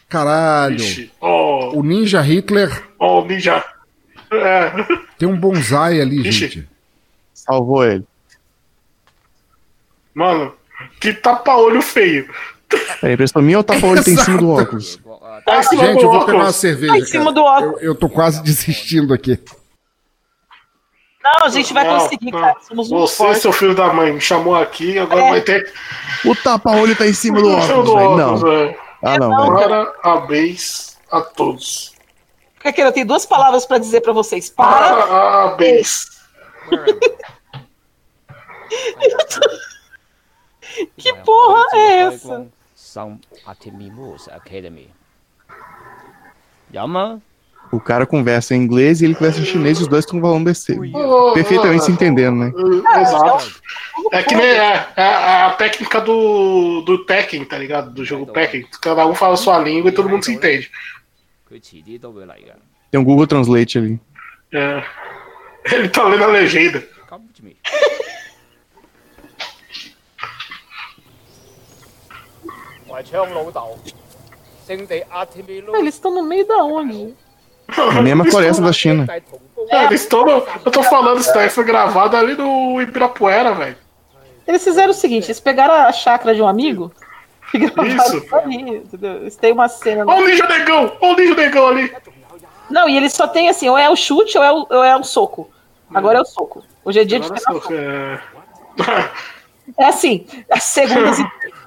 Caralho. Ixi, ó, O ninja Hitler ó, o ninja. É. tem um bonsai ali, Ixi. gente. Salvou ele. Mano, que tapa-olho feio. Peraí, prestou minha ou que tem em cima do óculos? Tá em cima Gente, do eu vou pegar uma óculos. cerveja. Tá em cima cara. do óculos. Eu, eu tô quase desistindo aqui. Não, a gente vai não, conseguir, não. cara. Somos Você, fortes. seu filho da mãe, me chamou aqui, agora é. vai ter. O tapa-olho tá em cima do óculos. Não. Ah, não. Agora, abéns a todos. Que eu tenho duas palavras pra dizer pra vocês. Parabéns. Parabéns. [LAUGHS] que porra é essa? São Atemimus Academy. Yama o cara conversa em inglês e ele conversa em chinês e os dois estão falando desse, perfeitamente se entendendo, né? Exato. É que nem a, a, a, técnica do, do Tekken, tá ligado? Do jogo Tekken. Cada um fala a sua língua e todo mundo se entende. Tem um Google Translate ali. É. Ele tá lendo a legenda. Eles estão no meio da onde? A mesma floresta da China. É, eles Eu tô falando, isso daí foi gravado ali no Ibirapuera, velho. Eles fizeram o seguinte: eles pegaram a chácara de um amigo e [LAUGHS] gravaram Isso. ali, entendeu? Eles têm uma cena. Ó o Ninja Negão! Ó o Ninja Negão ali! Não, e eles só tem assim: ou é o chute ou é o, ou é o soco. Agora é o soco. Hoje é dia de Agora pegar só- soco. é... É assim: as segundas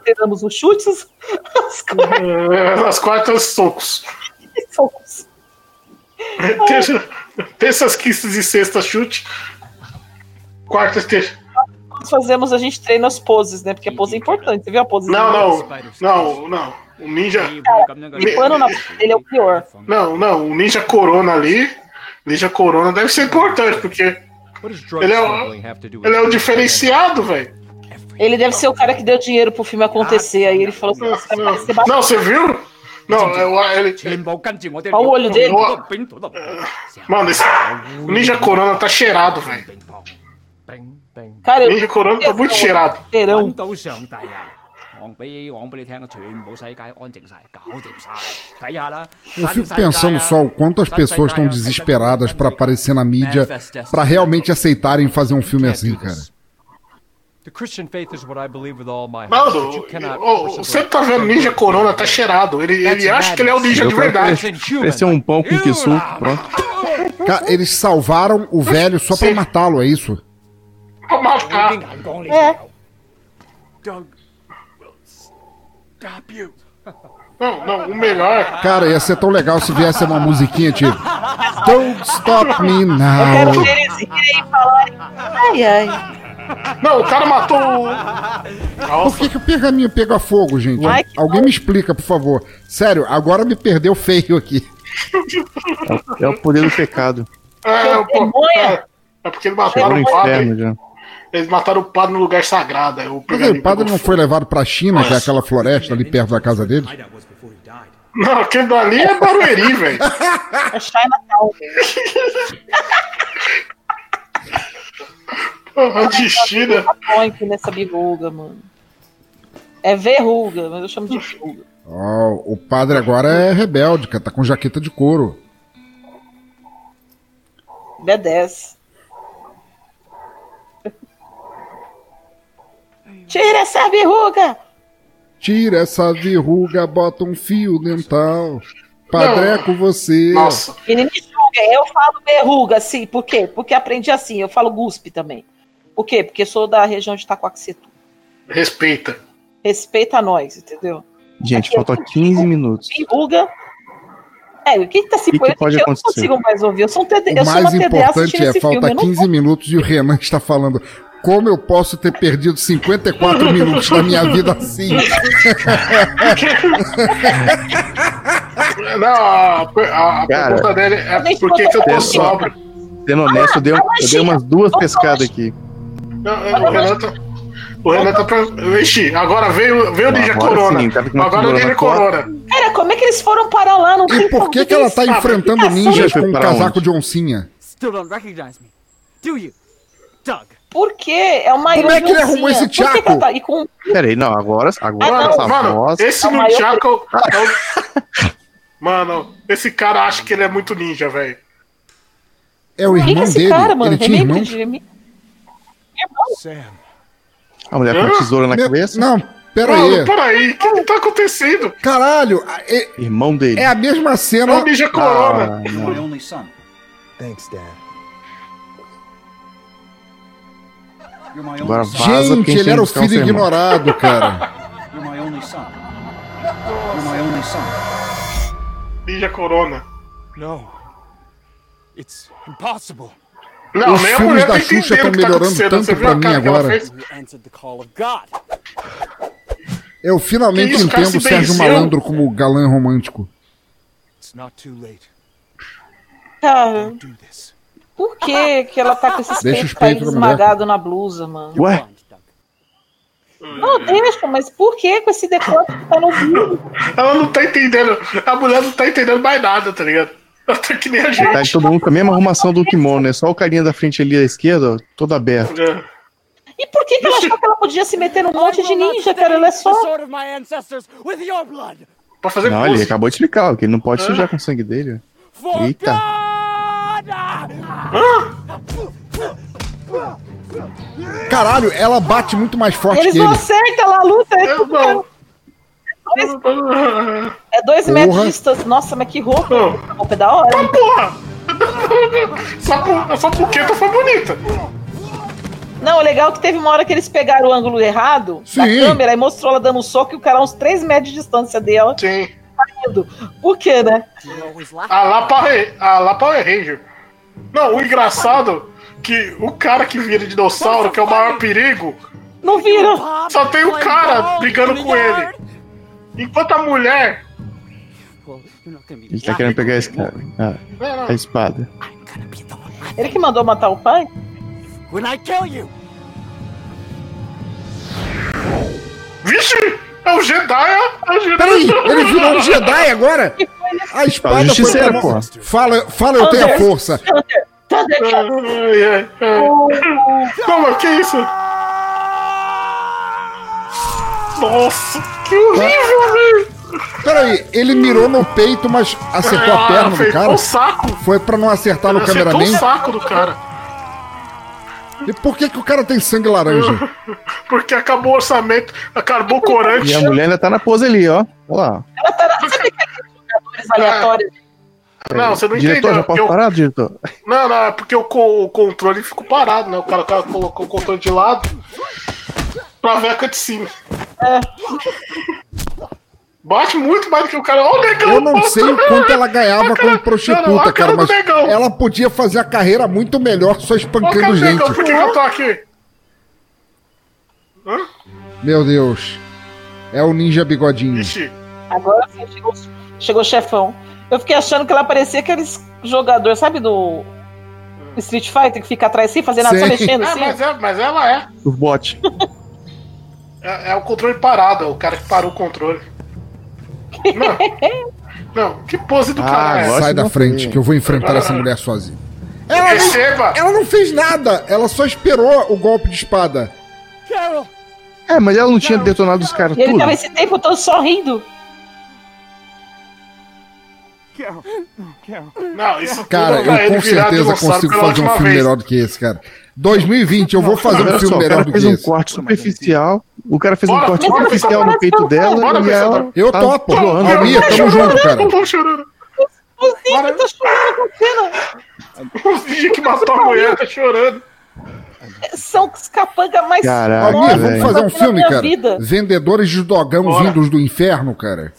teremos os chutes, [LAUGHS] as quartas é, As quartas socos. socos. [LAUGHS] Terça- Terças, quintas e sextas chute. Quartas, ter... Nós fazemos, a gente treina as poses, né? Porque a pose é importante. Você viu a pose? Não, não, não, não. O ninja. Na ele é o pior. Não, não. O ninja corona ali. Ninja corona deve ser importante, porque ele é, o- ele é o diferenciado, velho. Ele deve ser o cara que deu dinheiro pro filme acontecer. Aí ele falou assim. Não, você viu? Não, é o ele. Olha o olho dele. Mano, esse... o Ninja Corona tá cheirado, velho. Cara. Ninja Corona tá muito cheirado. Cheirão. Eu fico pensando só o quanto as pessoas estão desesperadas para aparecer na mídia para realmente aceitarem fazer um filme assim, cara. The Christian faith is what I believe with all my heart. Mano, but you cannot ô, forcibly- você tá vendo Ninja Corona tá cheirado. Ele, ele acha que ele é o ninja Eu de verdade. Vai um pão com que suco, pronto. Cara, eles salvaram o velho só pra matá-lo, é isso? Pra matar. É. Doug will stop you. Não, não, o melhor. Cara, ia ser tão legal se viesse uma musiquinha tipo Don't Stop Me Eu quero Now. ver eles e falarem. Ai, ai. Não, o cara matou o. Por que, que o pergaminho pega fogo, gente? Ai, Alguém me explica, por favor. Sério, agora me perdeu feio aqui. É o poder do pecado. É, pô, é, é porque eles mataram o padre. Eles mataram o padre no lugar sagrado. O Mas aí, pergaminho o padre não foi levado pra China, que é aquela floresta ali perto da casa dele? Não, aquele dali é Barueri, [LAUGHS] velho. É Chinatown. [LAUGHS] A destino. Point nessa verruga, mano. É verruga, mas eu chamo de verruga. Ó, o padre agora é rebelde, cara, tá com jaqueta de couro. B10. Tira essa verruga! Tira essa verruga, bota um fio dental. Padreco você. Menino enxuga, eu falo verruga, assim, por quê? Porque aprendi assim, eu falo guspe também. Por quê? Porque sou da região de Itacoaxetu. Respeita. Respeita nós, entendeu? Gente, faltam 15 minutos. Verruga. É, o que, que tá se que pode Eu não acontecer? consigo mais ouvir. Eu sou, um TD, O eu sou uma mais TDA importante é, falta filme. eu não 15 minutos e o Renan está falando. Como eu posso ter perdido 54 [LAUGHS] minutos da minha vida assim? [LAUGHS] Não, a, a- a Cara, pergunta dele é por que, eu tô sóbrio. Sendo honesto, eu dei, eu dei umas duas pescadas aqui. Não, o Renan tá. O Renan tá. pra- Ixi, agora veio, veio o Ninja Agora Corona. sim, tá agora o Ninja. Corona. Cara, como é que eles foram parar lá? Não E por que, que ela tá enfrentando ninjas com um casaco de oncinha? Still don't recognize me, do you, Doug? Por quê? É uma Como é que ele arrumou esse tchaco? tá- e com Peraí, não, agora, agora Ah, não, essa Mano, voz. esse É o maior [LAUGHS] Nunchaku. é o- Mano, esse cara acha que ele é muito ninja, velho. É o Quem que é irmão esse dele. cara, mano? Ele tinha irmão. A mulher com a tesoura na Meu- cabeça? Não, pera Mano, aí. peraí, o que, que tá acontecendo? Caralho, é, Irmão dele. é a mesma É cena. Corona. Ah, You're não. my only son. Thanks, Dad. You're my Agora only son. vaza Gente, ele tem era o que buscar um filho sermão. ignorado, cara. [LAUGHS] You're my only son. You're my only son. Ninja Corona. No. It's impossible. Não, Os nem a filmes mulher da tá Xuxa entendendo estão o que tá melhorando acontecendo. tanto Você viu pra a mim cara que ela agora. Eu finalmente isso, entendo o Sérgio. Malandro como galã romântico. It's not too late. Cara, this. por que que ela tá com esses Deixa os peitos esmagados na blusa, mano? Ué? Não, deixa, mas por que com esse decote que tá no vídeo? Ela não tá entendendo. A mulher não tá entendendo mais nada, tá ligado? Ela tá que nem a Tá gente. todo mundo com a mesma arrumação do kimono, né? Só o carinha da frente ali à esquerda, ó, todo aberto. É. E por que, que ela achou que ela podia se meter num monte de ninja, cara? Ela é só. sword of my ancestors with your blood. Pra fazer Não, ele acabou de explicar, ó, que ele não pode sujar com o sangue dele. For Eita. Caralho, ela bate muito mais forte Eles que não ele. acertam lá a luta. É, Eu não. [LAUGHS] é dois Porra. metros de distância. Nossa, mas que roupa. A roupa é da hora. hein? Porra! Só, por, só porque tu foi bonita. Não, o legal é que teve uma hora que eles pegaram o ângulo errado da Sim. câmera e mostrou ela dando um soco e o cara a uns 3 metros de distância dela. Sim. Indo. Por quê, né? A lá Power, a lá Power Ranger. Não, o engraçado que o cara que vira dinossauro, que é o maior perigo, Não vira. só tem o cara brigando com ele. Enquanto a mulher. Ele tá querendo pegar esse cara. Ah, a espada. Ele que mandou matar o pai? When I kill you, Vixe! É o Jedi, é o Jedi. Peraí, ele virou um Jedi agora? [LAUGHS] A espada foi pra pô. Fala, fala, eu tenho a força. Mas que isso? Nossa, que horrível, velho! Peraí, ele mirou no peito, mas acertou a Ah, perna do cara? o saco. Foi pra não acertar no Acertou o cameraman? saco do cara. E por que, que o cara tem sangue laranja? [LAUGHS] Porque acabou o orçamento, acabou o corante. E a mulher ainda tá na pose ali, ó. Olha lá. ela tá na... Sabe aqueles jogadores aleatórios? Não, você não diretor, entendeu. já posso o- parar, diretor? Não, não, é porque o, co- o controle ficou parado, né? O cara, o cara colocou o controle de lado pra ver a cutscene. É. Bate muito mais do que o cara. Ó, o negão! Eu não sei o quanto ela ganhava cara- como não, não, prostituta, cara cara, mas negão. ela podia fazer a carreira muito melhor só cara espancando do gente. negão, por que, eu tô aqui? Hã? Meu Deus. É o ninja bigodinho. Agora sim, chegou, chegou o chefão. Eu fiquei achando que ela parecia aqueles jogador, sabe, do Street Fighter, que fica atrás assim, fazendo nada, só mexendo É, assim. mas, é, mas ela é. Os bot. É. é o controle parado, é o cara que parou o controle. Não, não que pose do cara é essa? Sai da frente, que eu vou enfrentar essa [LAUGHS] mulher sozinho. Ela Receba! não, ela não fez nada, ela só esperou o golpe de espada. Carol! É, mas ela não tinha detonado os caras E ele tudo. tava esse tempo todo sorrindo. Carol! Carol! Não, isso Cara, tudo eu com certeza consigo fazer um filme vez. melhor do que esse, cara. 2020, eu vou fazer Olha um filme só, o melhor cara do fez que um esse. corte superficial. O cara fez um corte bora, superficial bora, no peito dela bora, e ela. Eu tá topo. Almir, tamo junto, cara. O Zinho tá chorando com a cena. O Zinho que matou a mulher tá chorando. São os capanga mais Caraca, Almir, vamos fazer um filme, cara. vida. Vendedores de dogão Bora. vindos do inferno, cara.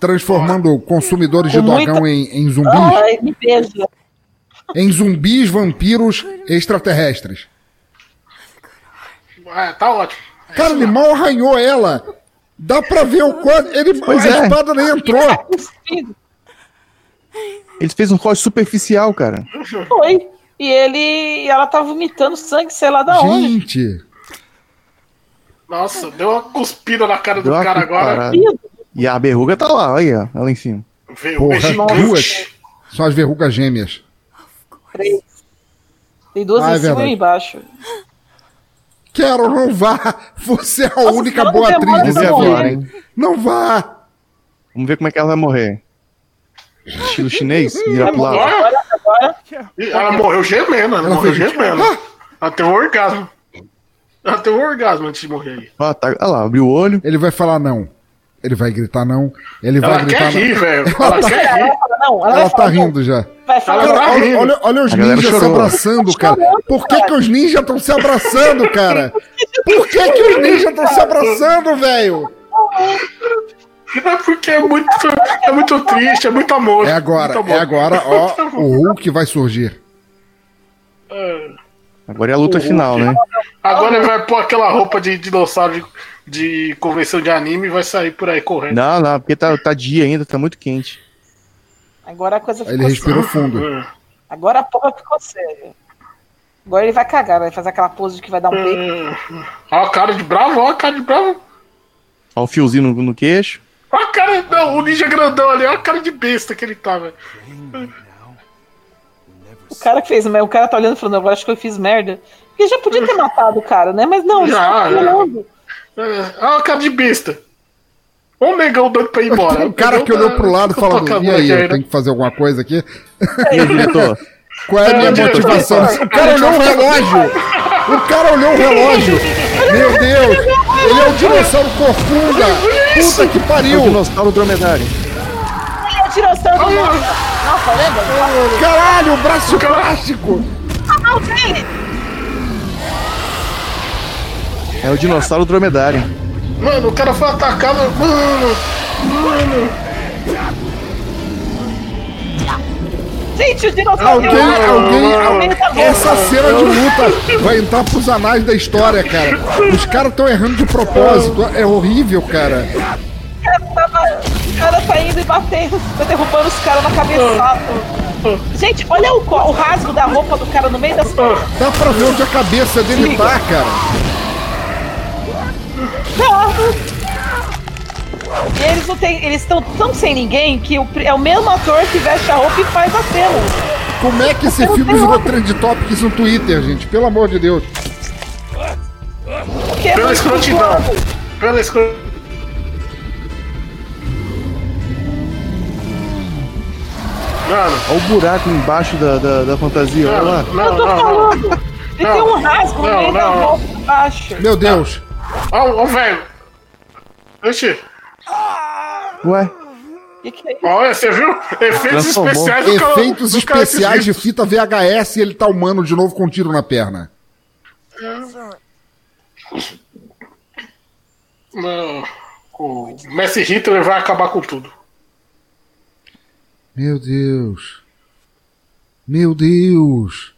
Transformando consumidores de Com muita- dogão em, em zumbis. Ai, me beija. Em zumbis, vampiros, extraterrestres. É, tá ótimo. Cara, ele mal arranhou ela. Dá pra ver o quanto. Ele, Pois a é. espada nem entrou. Eles fez um corte superficial, cara. Foi. E ele. e ela tá vomitando sangue, sei lá da onde. Gente. Nossa, deu uma cuspida na cara do Deu uma cara agora. E a verruga tá lá, olha, ela em cima. Veio Porra, duas. São as verrugas gêmeas. Três. Tem duas Ah, é em cima verdade. e embaixo. Quero, não vá. Você é a Nossa, única boa atriz desse filme. Não vá. Vamos ver como é que ela vai morrer. Estilo [LAUGHS] chinês, Vai pro lado. Ela morreu gemendo, ela, Ela morreu fez- gemendo. Ah! Ela teve um orgasmo. Ela teve um orgasmo antes de morrer aí. Ó, tá, olha lá, abriu o olho. Ele vai falar não. Ele vai gritar não. Ele Ela vai gritar quer rir, não. velho. Ela Ela tá- quer rir. Ela ela, tá não. rindo já. Vai falar, tá Olha, olha, olha os ninjas se abraçando, cara. Por que, cara. que os ninjas estão se abraçando, cara? Por que, que os ninjas estão se abraçando, velho? É porque é muito, é muito triste, é muito amor. É agora, muito amor. é agora, ó, [LAUGHS] o Hulk vai surgir. Agora é a luta final, né? Agora ele vai pôr aquela roupa de dinossauro de, de convenção de anime e vai sair por aí correndo. Não, não, porque tá, tá dia ainda, tá muito quente. Agora a coisa Aí ficou ele respirou séria. fundo. Agora a porra ficou séria. Agora ele vai cagar, vai fazer aquela pose de que vai dar um peito. Olha a cara de bravo, olha a cara de bravo. Ó o fiozinho no, no queixo. Olha a cara, não, o ninja grandão ali, olha a cara de besta que ele tá, velho. O cara que fez, o cara tá olhando e falando, agora acho que eu fiz merda. Porque já podia ter matado o cara, né? Mas não, ele Já, tá falando. É, Olha a cara de besta. O negão dando pra ir embora. O cara que olhou pro lado falando, e aí, eu tenho que fazer alguma coisa aqui? E aí, diretor? [LAUGHS] Qual é a minha motivação? O cara olhou o relógio! O cara olhou o relógio! Meu Deus! Ele é o dinossauro corcunda! Puta que É o pariu! dinossauro dromedário. Ele é o dinossauro do mundo. Nossa, lembra? Caralho, o braço de plástico! A mão dele! É o dinossauro dromedário. Mano, o cara foi atacado. Mano, mano. Gente, o dinossauro Alguém, alguém, Alguém tá essa cena de luta vai entrar pros anais da história, cara. Os caras estão errando de propósito. É horrível, cara. O cara, tava- o cara tá indo e batendo, tá derrubando os caras na cabeçada. Gente, olha o, o rasgo da roupa do cara no meio das pernas. Dá pra ver onde a cabeça dele tá, cara. E eles não têm. Eles estão tão sem ninguém que o, é o mesmo ator que veste a roupa e faz a cena. Como é que esse filme virou trend topics no Twitter, gente? Pelo amor de Deus. Porque é Pela muito escrotidão. Pela escrotidão. Mano, Olha o buraco embaixo da, da, da fantasia, olha lá. não, Eu tô não, não. falando. Ele tem um rasgo no Não, meio da não, não. roupa embaixo. Meu Deus. Ó, ó, velho. Oxi. Ué, Que que é? Olha, você viu? Efeitos Transformou. especiais do Efeitos do cara especiais de fita VHS e ele tá humano de novo com um tiro na perna. Não. O Messi Hitler vai acabar com tudo. Meu Deus. Meu Deus.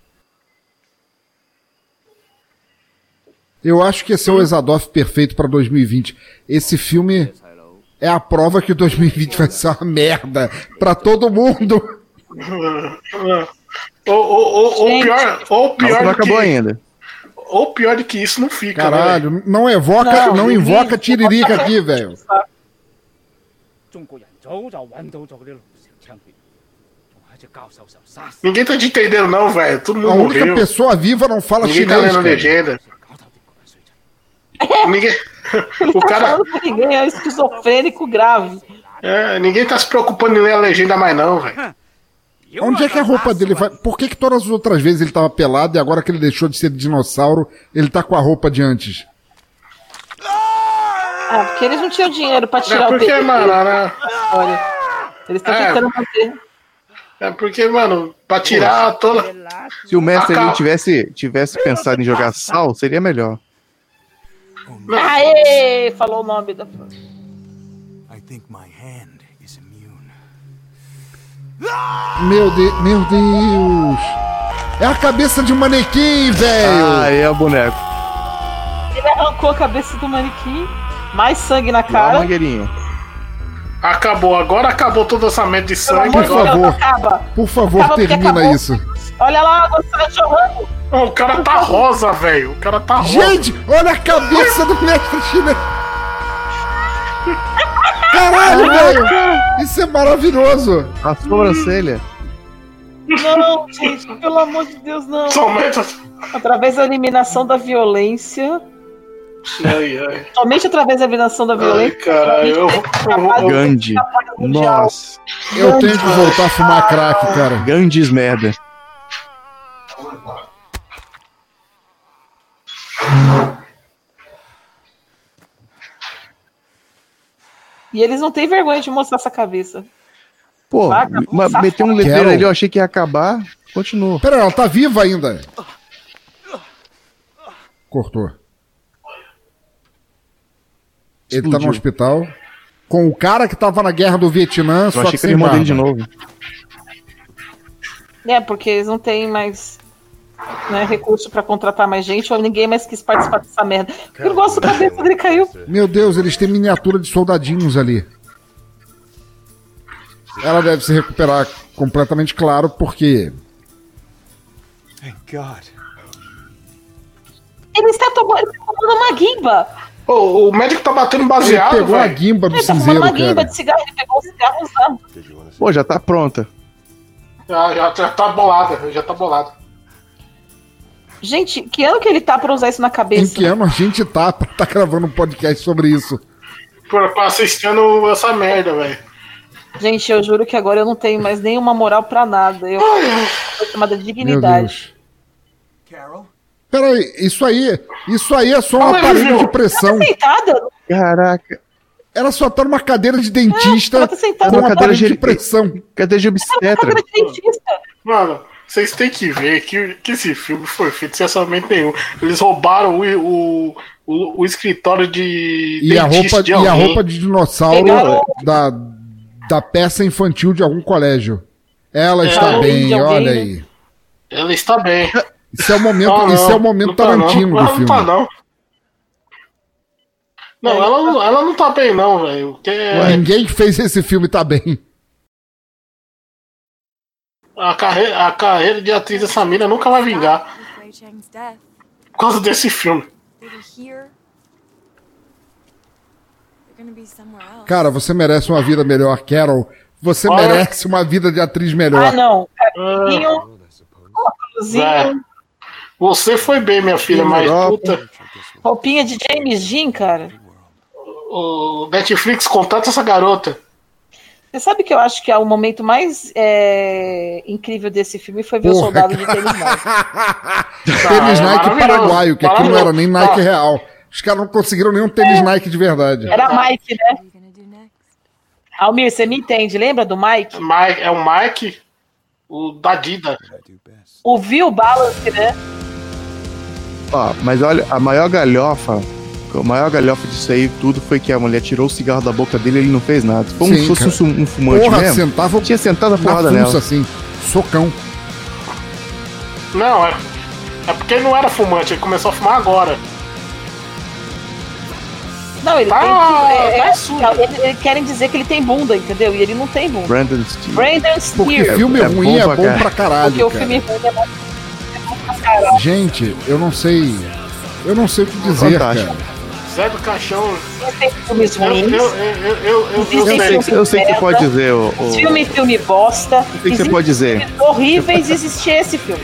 Eu acho que esse é o Exadoff perfeito para 2020. Esse filme é a prova que 2020 vai ser uma merda para todo mundo. [LAUGHS] ou, pior, ou pior não acabou que, ainda. Ou pior do que isso não fica. Né, Caralho, não evoca, não, não invoca tiririca aqui, velho. Ninguém tá te entendendo não, velho. Todo mundo A única morreu. pessoa viva não fala Ninguém chinês. Ninguém tá lendo legenda. [LAUGHS] Ninguém. O Tá cara. ninguém é esquizofrênico grave. É, ninguém tá se preocupando em ler a legenda mais, não, velho. Onde é que a roupa dele vai? Por que, que todas as outras vezes ele tava pelado e agora que ele deixou de ser dinossauro, ele tá com a roupa de antes? Ah, porque eles não tinham dinheiro pra tirar É o porque, peito mano, dele. né? Olha, eles estão É. tentando manter. É porque, mano, pra tirar toda. Se o mestre ali tivesse, tivesse pensado em jogar sal, seria melhor. Aê! Falou o nome da. I think my hand is immune. Meu, de... Meu Deus! É a cabeça de um manequim, velho! Ah, é o boneco. Ele arrancou a cabeça do manequim, mais sangue na cara. mangueirinha. Acabou, agora acabou toda essa merda de sangue. Por agora- favor, acaba. por favor, Acaba termina acabou. isso. Olha lá, a água tá jorrando. Não, o cara tá rosa, velho. O cara tá rosa. Gente, olha a cabeça do mestre chinês! Caralho, velho! Isso é maravilhoso! A sobrancelha. Não, gente, pelo amor de Deus, não. Somente. Através da eliminação da violência. Ai, ai. Somente através da eliminação da Ai, violência. caralho. Eu, eu, Gandhi. Nossa. Eu tenho que voltar a fumar crack, cara. Gandhis merda. E eles não têm vergonha de mostrar essa cabeça. Pô, meteu um letreiro ali, eu achei que ia acabar. Continua. Pera, ela tá viva ainda. Cortou. Ele tá no hospital com o cara que tava na guerra do Vietnã, Eu só achei que que ele mandou ele de novo. É, porque eles não têm mais né, recurso pra contratar mais gente, ou ninguém mais quis participar dessa merda. Eu não gosto da cabeça dele caiu. Meu Deus, eles têm miniatura de soldadinhos ali. Ela deve se recuperar completamente claro, porque Thank God. Ele está tomando, ele está tomando uma guimba. Ô, o médico tá batendo ele baseado, pegou a velho. guimba do Ele tá cinzeiro, uma guimba cara. de cigarro, ele pegou um cigarro usado. Pô, já tá pronta. Já, já, já tá bolado, já tá bolado. Gente, que ano que ele tá pra usar isso na Em cabeça? que ano a gente tá pra tá gravando um podcast sobre isso? Pra, pra assistindo essa merda, velho. Gente, eu juro que agora eu não tenho mais nenhuma moral pra nada. Eu sou chamada de dignidade. Deus. Peraí, isso aí, isso aí é só um aparelho viu? de pressão. Sentada? Caraca. Ela só tá numa cadeira de dentista ela tá sentada com um numa cadeira de de- pressão. De obstetra? Cadeira de dentista. Mano, vocês têm que ver que, que esse filme foi feito sem orçamento nenhum. Eles roubaram o, o, o, o escritório de. E a roupa, de e a roupa de dinossauro Pegaram- da, da peça infantil de algum colégio. Ela É, está bem, alguém, olha né? aí. Ela está bem. Isso é o momento, Ah, não, é o momento não tá, Tarantino não. do Ela filme. Não tá, não. Não, ela, não- ela não tá bem, não, velho. Porque Ninguém que fez esse filme tá bem. A carreira, a carreira de atriz dessa mina nunca vai vingar por causa desse filme. Cara, você merece uma vida melhor, Carol. Você Olha. merece uma vida de atriz melhor. Ah, não. Óculosinho, é. Você foi bem, minha filha, mas puta, roupinha de James Dean, cara. o Netflix contrata essa garota. Você sabe que eu acho que é o momento mais é, incrível desse filme foi ver o Porra, soldado de tênis [LAUGHS] Nike. tênis é Nike paraguaio, que aqui não era nem Nike real. Os caras não conseguiram nenhum tênis Nike de verdade. Era Mike, né? Almir, você me entende? Lembra do Mike? Mike, é o Mike, o da Dida. O Viu Balance, né? Ó, mas olha, a maior galhofa, a maior galhofa disso aí tudo foi que a mulher tirou o cigarro da boca dele e ele não fez nada. Se um- Sim, fosse um, um fumante Porra, mesmo, sentava tinha sentado a porrada nela. assim. Socão. Não, é, é porque ele não era fumante, ele começou a fumar agora. Não, ele Tá- tem. É, tá é, sujo. ele- ele- querem dizer que ele tem bunda, entendeu? E ele não tem bunda. Brandon Steele. Brandon Porque Steele. filme É ruim bom é bom caralho. pra caralho. Porque o cara. filme ruim é bom pra caralho. Gente, eu não sei. Eu não sei o que dizer, Fantástico. cara. Zé do Caixão. Tem filmes Eu, eu, ruins. eu, eu, eu, eu, eu Eu sei, sei. que- eu sei que você pode dizer, ô. ô- Filme, filme bosta. O que que você pode dizer? filmes Horríveis existir esse filme.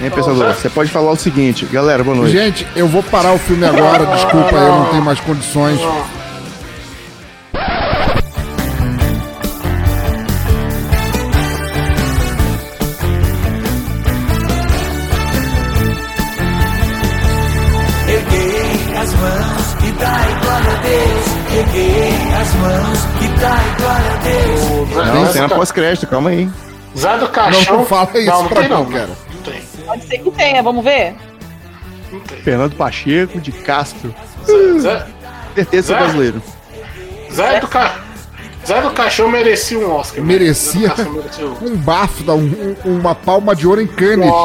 Hein, pensador? Você pode falar o seguinte, galera, boa noite. Gente, eu vou parar o filme agora, desculpa, eu não tenho mais condições. Erguei as mãos e dai glória a Deus. Não, Zé cena pós-crédito, calma aí. Zé do Caixão. Não, não fala isso não, não pra tem não, cara. Não tem. Pode ser que tenha, vamos ver? Não tem. Fernando Pacheco de Castro. Zé, Certeza Zé? brasileiro. Zé do Ca... Zé do Caixão merecia um Oscar. Merecia do Caixão merecia um. um bafo, da- um- um- uma palma de ouro em Cannes. [LAUGHS]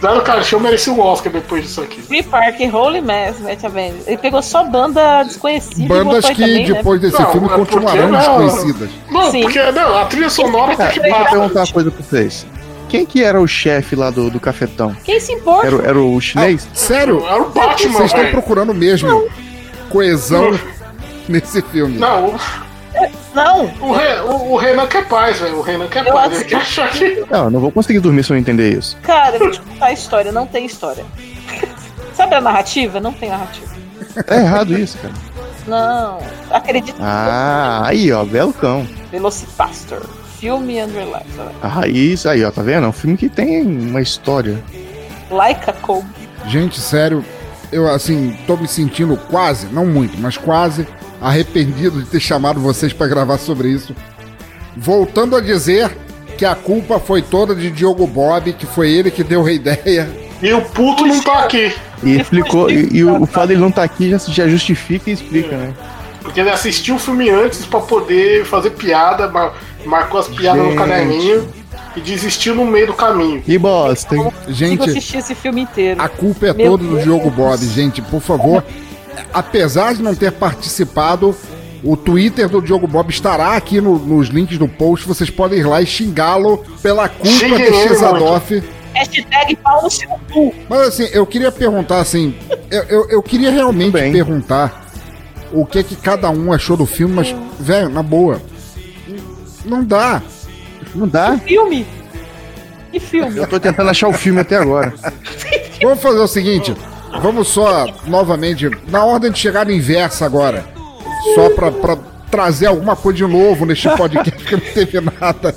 Zé do Caixão merecia um Oscar depois disso aqui. Free Park, Holy Mass, Matt Avenge. Ele pegou só banda desconhecida. Bandas que também, né? depois desse Não, filme continuarão não- desconhecidas. Não, Sim. porque não, a trilha sonora tá que deixa eu basta. perguntar uma coisa pra vocês. Quem que era o chefe lá do, do cafetão? Quem se importa? Era, o- era o chinês? Sério? Era o Batman, Vocês estão procurando mesmo coesão nesse filme. Não, o, Não, o, Re- o- o Renan quer paz, velho. O Renan quer Eu paz. acho Ele quer achar que. [LAUGHS] Não, eu não vou conseguir dormir se eu não entender isso. cara, eu vou te contar a história. Não tem história. [LAUGHS] Sabe a narrativa? Não tem narrativa. É errado isso, cara. Não. Acredita. Ah, aí, ó, belo cão. Velocipastor. Filme Under Light. Ah, isso aí, ó, tá vendo? É um filme que tem uma história. Laika Cole. Gente, sério, eu assim, tô me sentindo quase, não muito, mas quase arrependido de ter chamado vocês pra gravar sobre isso. Voltando a dizer que a culpa foi toda de Diogo Bob, que foi ele que deu a ideia. E o puto não tá aqui. E explicou, e, e o, o fato dele não tá aqui já, já justifica e explica, né? Porque ele assistiu o filme antes pra poder fazer piada, mar- marcou as piadas Gente. no caderninho e desistiu no meio do caminho. Que bosta, hein? Gente, assistir esse filme inteiro. a culpa é Meu toda do Deus. Diogo Bob, gente, por favor. Apesar de não ter participado, o Twitter do Diogo Bob estará aqui no- nos links do post. Vocês podem ir lá e xingá-lo pela culpa de Xadoff. Hashtag pau no seu cu. Mas assim, eu queria perguntar assim, eu, eu, eu queria realmente perguntar o que que cada um achou do filme, mas, velho, na boa, não dá. Não dá? Filme? Que filme? Eu tô tentando achar o filme até agora. Vamos fazer o seguinte, vamos só, novamente, na ordem de chegada inversa agora, só pra, pra trazer alguma coisa de novo neste [LAUGHS] podcast que não teve nada.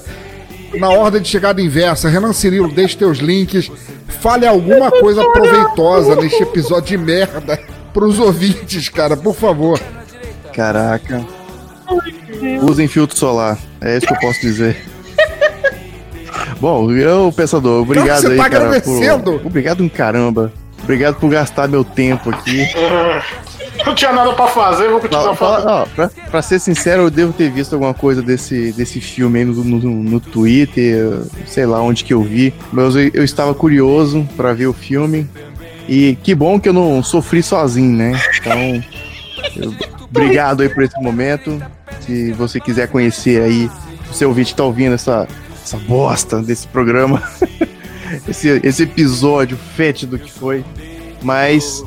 Na ordem de chegada inversa, Renan Cirilo, deixe teus links, fale alguma coisa proveitosa neste episódio de merda pros ouvintes, cara, por favor. Caraca. Usem filtro solar. É isso que eu posso dizer. [LAUGHS] Bom, eu, pensador, obrigado Você aí, tá cara. agradecendo? Por... Obrigado um caramba. Obrigado por gastar meu tempo aqui. [LAUGHS] Não tinha nada pra fazer, vou continuar fala- falando. ó, pra, pra ser sincero, eu devo ter visto alguma coisa desse, desse filme aí no, no, no Twitter, sei lá onde que eu vi. Mas eu, eu estava curioso pra ver o filme. E que bom que eu não sofri sozinho, né? Então, eu- obrigado aí por esse momento. Se você quiser conhecer aí, o seu ouvinte tá ouvindo essa, essa bosta desse programa, [LAUGHS] esse, esse episódio fétido que foi. Mas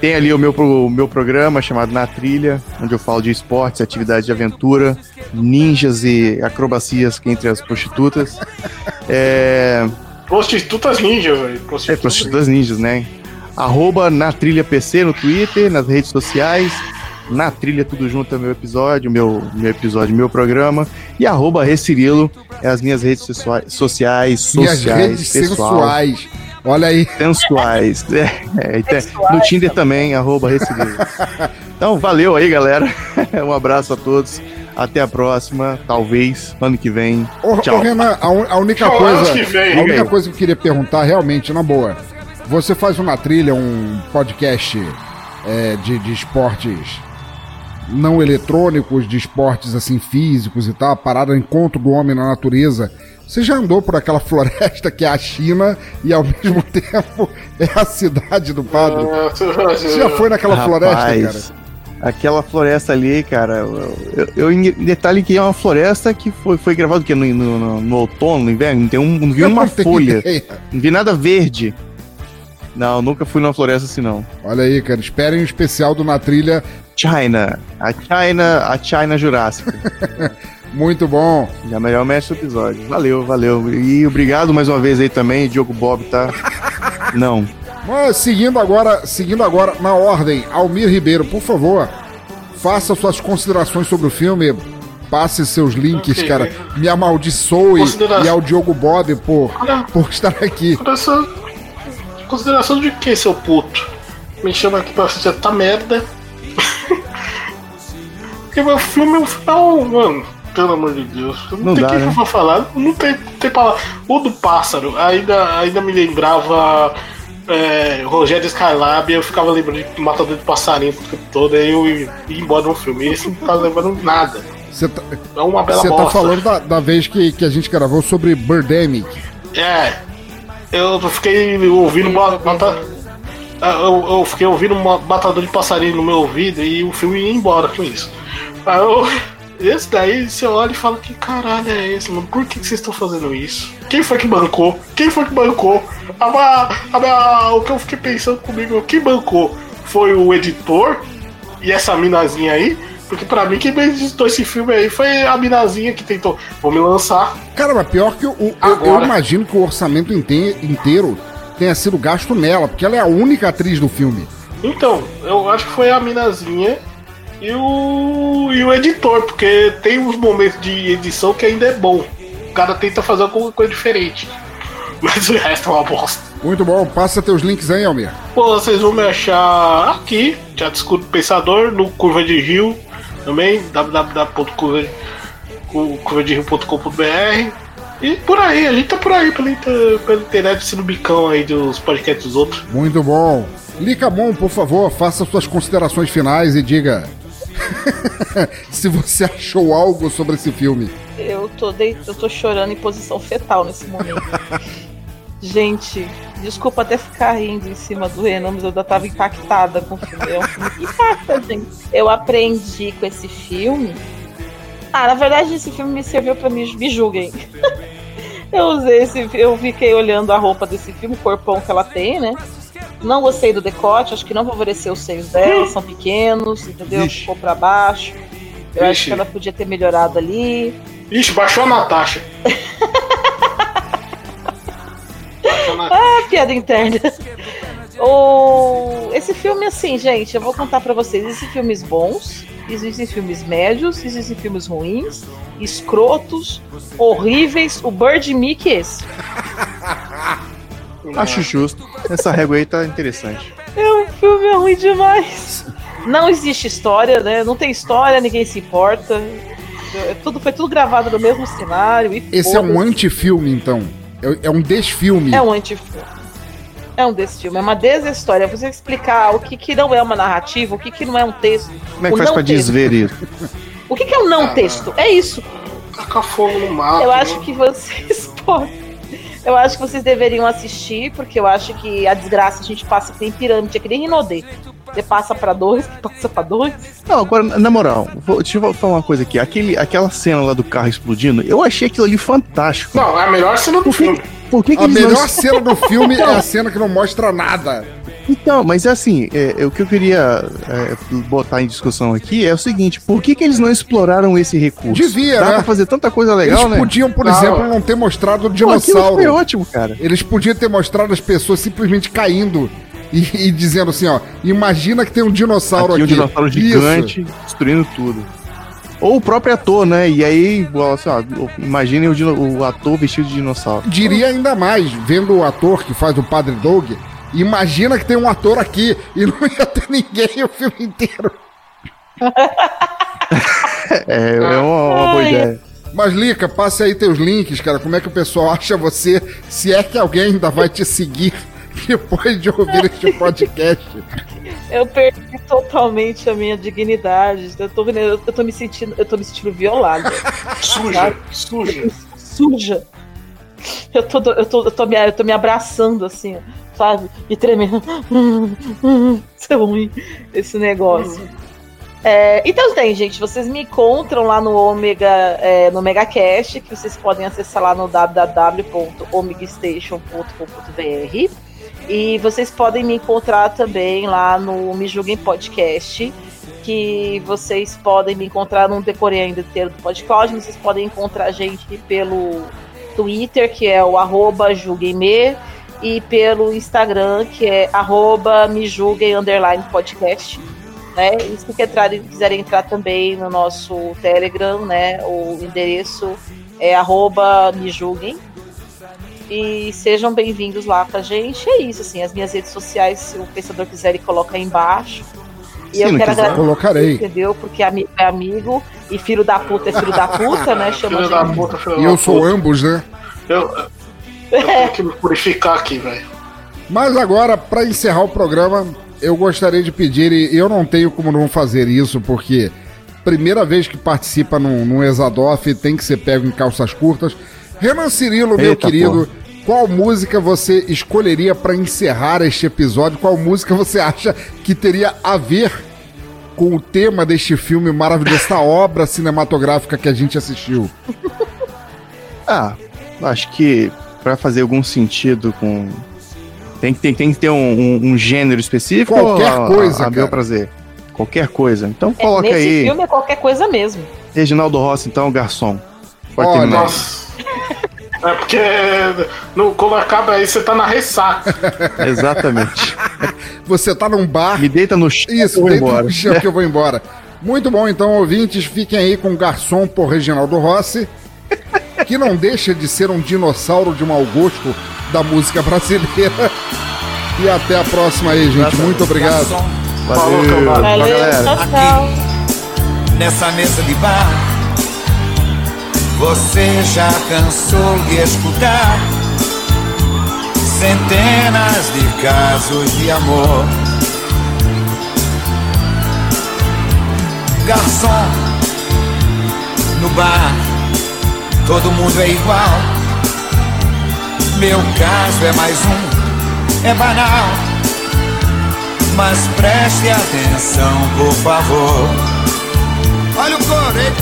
tem ali o meu, o meu programa chamado Na Trilha, onde eu falo de esportes, atividades de aventura, ninjas e acrobacias entre as prostitutas. [LAUGHS] É, Prostitutas ninjas, velho. é, Prostitutas prostitutas ninjas, né? Arroba Na Trilha PC no Twitter, nas redes sociais. Na Trilha Tudo Junto é meu episódio, meu, meu episódio, meu programa. E arroba Recirilo é as minhas redes sexua- sociais, Minhas sociais, redes pessoal. sensuais. Olha aí. Sensuais. É, é, no Tinder também, arroba. Então, valeu aí, galera. [LAUGHS] Um abraço a todos. Até a próxima, talvez, ano que vem. Ô, Tchau. ô, Renan, a, un- a única Tchau, coisa. A única coisa que eu queria perguntar, realmente, na boa. Você faz uma trilha, um podcast é, de, de esportes não eletrônicos, de esportes assim físicos e tal, a parada encontro do homem na natureza. Você já andou por aquela [LAUGHS] floresta que é a China e ao [LAUGHS] mesmo tempo é a cidade do padre? Você já foi naquela floresta, Rapaz, cara? Aquela floresta ali, cara. Eu, eu, detalhe que é uma floresta que foi, foi gravado que no, no, no- no outono, no inverno, não tem um, não vi Eu uma não folha, ideia. não vi nada verde. Não, nunca fui numa floresta assim não. Olha aí, cara, esperem o especial do Na Trilha. China, a China, a China Jurássica. [LAUGHS] Muito bom. Já melhor mestre do episódio. Valeu, valeu. E obrigado mais uma vez aí também, Diogo Bob, tá? [LAUGHS] Não. Mas seguindo agora, seguindo agora na ordem, Almir Ribeiro, por favor, faça suas considerações sobre o filme. Passe seus links, Ok. cara. Me amaldiçoe Considera- e ao Diogo Bob por, por estar aqui. Consideração, consideração de que, seu puto? Me chama aqui pra fazer essa merda. Porque meu filme é um final, mano. Pelo amor de Deus. Não, Não tem dá, que né? pra falar. Não tem, tem palavra. O do pássaro ainda, ainda me lembrava é, Rogério Skylab. Eu ficava lembrando de Matador de Passarinho o tempo todo. Aí eu ia embora no filme. Esse não tá lembrando nada. Você tá, É uma bela você tá falando da, da vez que, que a gente gravou sobre Birdemic. É. Eu fiquei ouvindo mata- Eu, eu fiquei ouvindo uma matador de passarinho no meu ouvido e o filme ia embora com isso. Aí eu- esse daí você olha e fala que caralho é esse, mano? Por que, que vocês estão fazendo isso? Quem foi que bancou? Quem foi que bancou? A, ma- a o que eu fiquei pensando comigo, quem bancou? Foi o editor e essa minazinha aí? Porque pra mim quem editou esse filme aí foi a minazinha que tentou. Vou me lançar. Cara, mas pior que eu, Agora. eu imagino que o orçamento inte- inteiro tenha sido gasto nela, porque ela é a única atriz do filme. Então, eu acho que foi a minazinha e o, e o editor, porque tem uns momentos de edição que ainda é bom. O cara tenta fazer alguma coisa diferente. [LAUGHS] Mas o resto é uma bosta. Muito bom, passa teus links aí, Almir. Pô, vocês vão me achar aqui, Escuro do Pensador, no Curva de Rio, também, www.curvaderio.com.br e por aí, a gente tá por aí pela, pela internet sendo bicão aí dos podcasts dos outros. Muito bom. Licamon, por favor, faça suas considerações finais e diga [LAUGHS] se você achou algo sobre esse filme. Eu tô, dei- eu tô chorando em posição fetal nesse momento. Gente, desculpa até ficar rindo em cima do Renan, mas eu ainda tava impactada com o filme. É um filme que impacta, gente. Eu aprendi com esse filme. Ah, na verdade, esse filme me serviu pra me, me julguem. [LAUGHS] eu usei esse eu fiquei olhando a roupa desse filme, o corpão que ela tem, né? Não gostei do decote, acho que não favoreceu os seios dela, são pequenos, entendeu? Vixe. Ficou pra baixo. Eu acho Vixe. que ela podia ter melhorado ali. Ixi, baixou a [LAUGHS] Natasha. Ah, piada interna. O... Esse filme, assim, gente, eu vou contar pra vocês. Existem filmes bons, existem filmes médios, existem filmes ruins, escrotos, horríveis. O Bird Mickey é esse. [LAUGHS] Acho justo. Essa régua aí tá interessante. É um filme ruim demais. Não existe história, né? Não tem história, ninguém se importa. É tudo, foi tudo gravado no mesmo cenário. E Esse é um antifilme, então. É, é um desfilme. É um antifilme. É um desse filme, é uma deshistória. Você explicar o que, que não é uma narrativa, o que, que não é um texto. Como é que faz pra texto. desver isso? O que, que é um não texto? É isso. Tacar fogo no mato. Eu acho né? que vocês [LAUGHS] podem. Eu acho que vocês deveriam assistir, porque eu acho que a desgraça a gente passa que nem pirâmide, é que nem Rinodê. Você passa pra dois, [LAUGHS] passa pra dois. Não, agora, na moral, vou, deixa eu falar uma coisa aqui. Aquele, aquela cena lá do carro explodindo, eu achei aquilo ali fantástico. Não, é a melhor cena do filme. Por que, que A eles não- melhor [LAUGHS] cena do filme é a cena que não mostra nada. Então, mas é assim, é, é, o que eu queria é, botar em discussão aqui é o seguinte: por que, que eles não exploraram esse recurso? Devia, Dá né? pra fazer tanta coisa legal, Eles né? podiam, por Não. exemplo, não ter mostrado o Pô, dinossauro. foi ótimo, cara. Eles podiam ter mostrado as pessoas simplesmente caindo e, e dizendo assim, ó, imagina que tem um dinossauro Aqui aqui. um dinossauro gigante destruindo tudo. Ou o próprio ator, né? E aí, assim, ó, imaginem o, o ator vestido de dinossauro. Isso. Diria ainda mais, vendo o ator que faz o Padre Doug, imagina que tem um ator aqui e não ia ter ninguém o filme inteiro. [LAUGHS] É, é uma, uma boa ideia. Mas, Lica, passe aí teus links, cara. Como é que o pessoal acha você? Se é que alguém ainda vai te seguir [LAUGHS] depois de ouvir este podcast. Eu perdi totalmente a minha dignidade. Eu tô, eu tô me sentindo, eu tô me sentindo violada. [LAUGHS] Suja, suja. Suja. Eu tô, eu tô, eu tô, me, eu tô me abraçando assim, sabe? E tremendo. [LAUGHS] Isso é ruim, esse negócio. É, então tem, gente, vocês me encontram lá no Omega, é, no MegaCast, que vocês podem acessar lá no www.omegastation.com.br. E vocês podem me encontrar também lá no Me Julguem Podcast, que vocês podem me encontrar, não decorei ainda inteiro do podcast, vocês podem encontrar a gente pelo Twitter, que é o arroba julguemme, e pelo Instagram, que é arroba me julguem underline podcast. Né? E se quiserem, quiserem entrar também no nosso Telegram, né? O endereço é arroba me julguem. E sejam bem-vindos lá com a gente. É isso, assim, as minhas redes sociais, se o pensador quiser, ele coloca aí embaixo. E Se eu não quero agradecer, colocarei. entendeu? Porque amigo é amigo e filho da puta é filho da puta, né? Chama Filho de da puta, filho E da eu sou puta. ambos, né? Eu, eu tenho que me purificar aqui, velho. Mas agora, para encerrar o programa, eu gostaria de pedir, e eu não tenho como não fazer isso, porque primeira vez que participa num, num Exadoff tem que ser pego em calças curtas. Renan Cirilo, meu Eita, querido, qual música você escolheria para encerrar este episódio? Qual música você acha que teria a ver com o tema deste filme maravilhoso, esta [LAUGHS] obra cinematográfica que a gente assistiu? Ah, acho que pra fazer algum sentido com. Tem que, tem, tem que ter um, um- um gênero específico? Qualquer ou a- coisa, A, meu cara. prazer. Qualquer coisa. Então É, coloca nesse aí. filme é qualquer coisa mesmo. Reginaldo Rossi, então, garçom. Pode Olha, terminar. Nossa. [LAUGHS] É porque no, quando acaba aí, você tá na ressaca. [LAUGHS] Exatamente. Você tá num bar. Me deita no chão Isso, eu vou deita embora. no chão que eu vou embora. Muito bom, então, ouvintes, fiquem aí com o garçom por Reginaldo Rossi, [LAUGHS] que não deixa de ser um dinossauro de mau gosto da música brasileira. E até a próxima aí, gente. Muito obrigado. Valeu, Valeu, tchau. nessa mesa de bar. Você já cansou de escutar centenas de casos de amor. Garçom, no bar, todo mundo é igual. Meu caso é mais um, é banal. Mas preste atenção, por favor. Olha o coro, hein?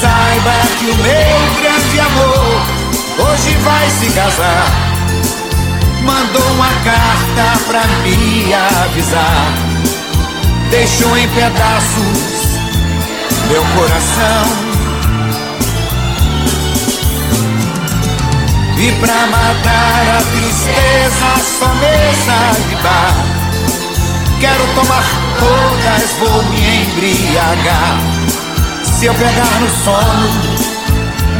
Saiba que o meu grande amor hoje vai se casar. Mandou uma carta pra me avisar. Deixou em pedaços meu coração. E pra matar a tristeza, só mesa de bar. Quero tomar todas, vou me embriagar. Se eu pegar no sono,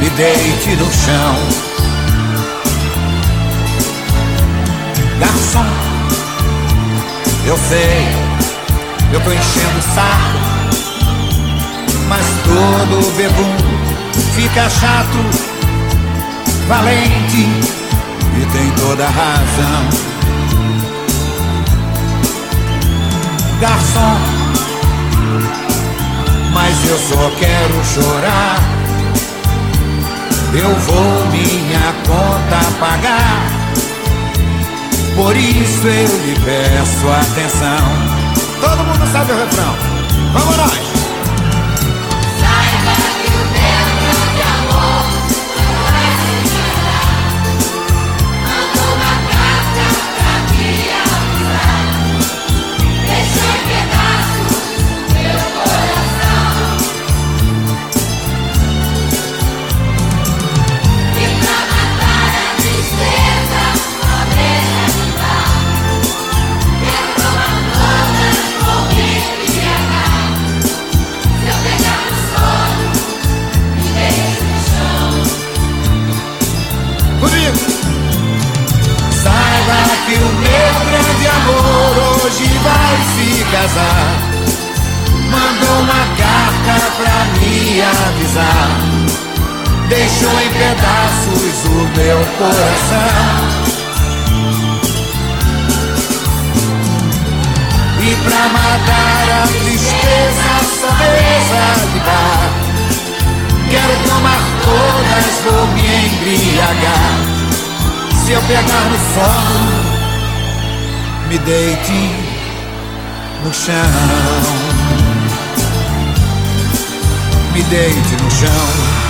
me deite no chão. Garçom, eu sei, eu tô enchendo o saco. Mas todo bebum fica chato, valente e tem toda a razão. Garçom, mas eu só quero chorar. Eu vou minha conta pagar. Por isso eu lhe peço atenção. Todo mundo sabe o refrão. Vamos nós! Deixou em pedaços o meu coração. E pra matar a tristeza, só bar. Quero tomar todas vou me embriagar. Se eu pegar no sono, me deite no chão. Me deite no chão.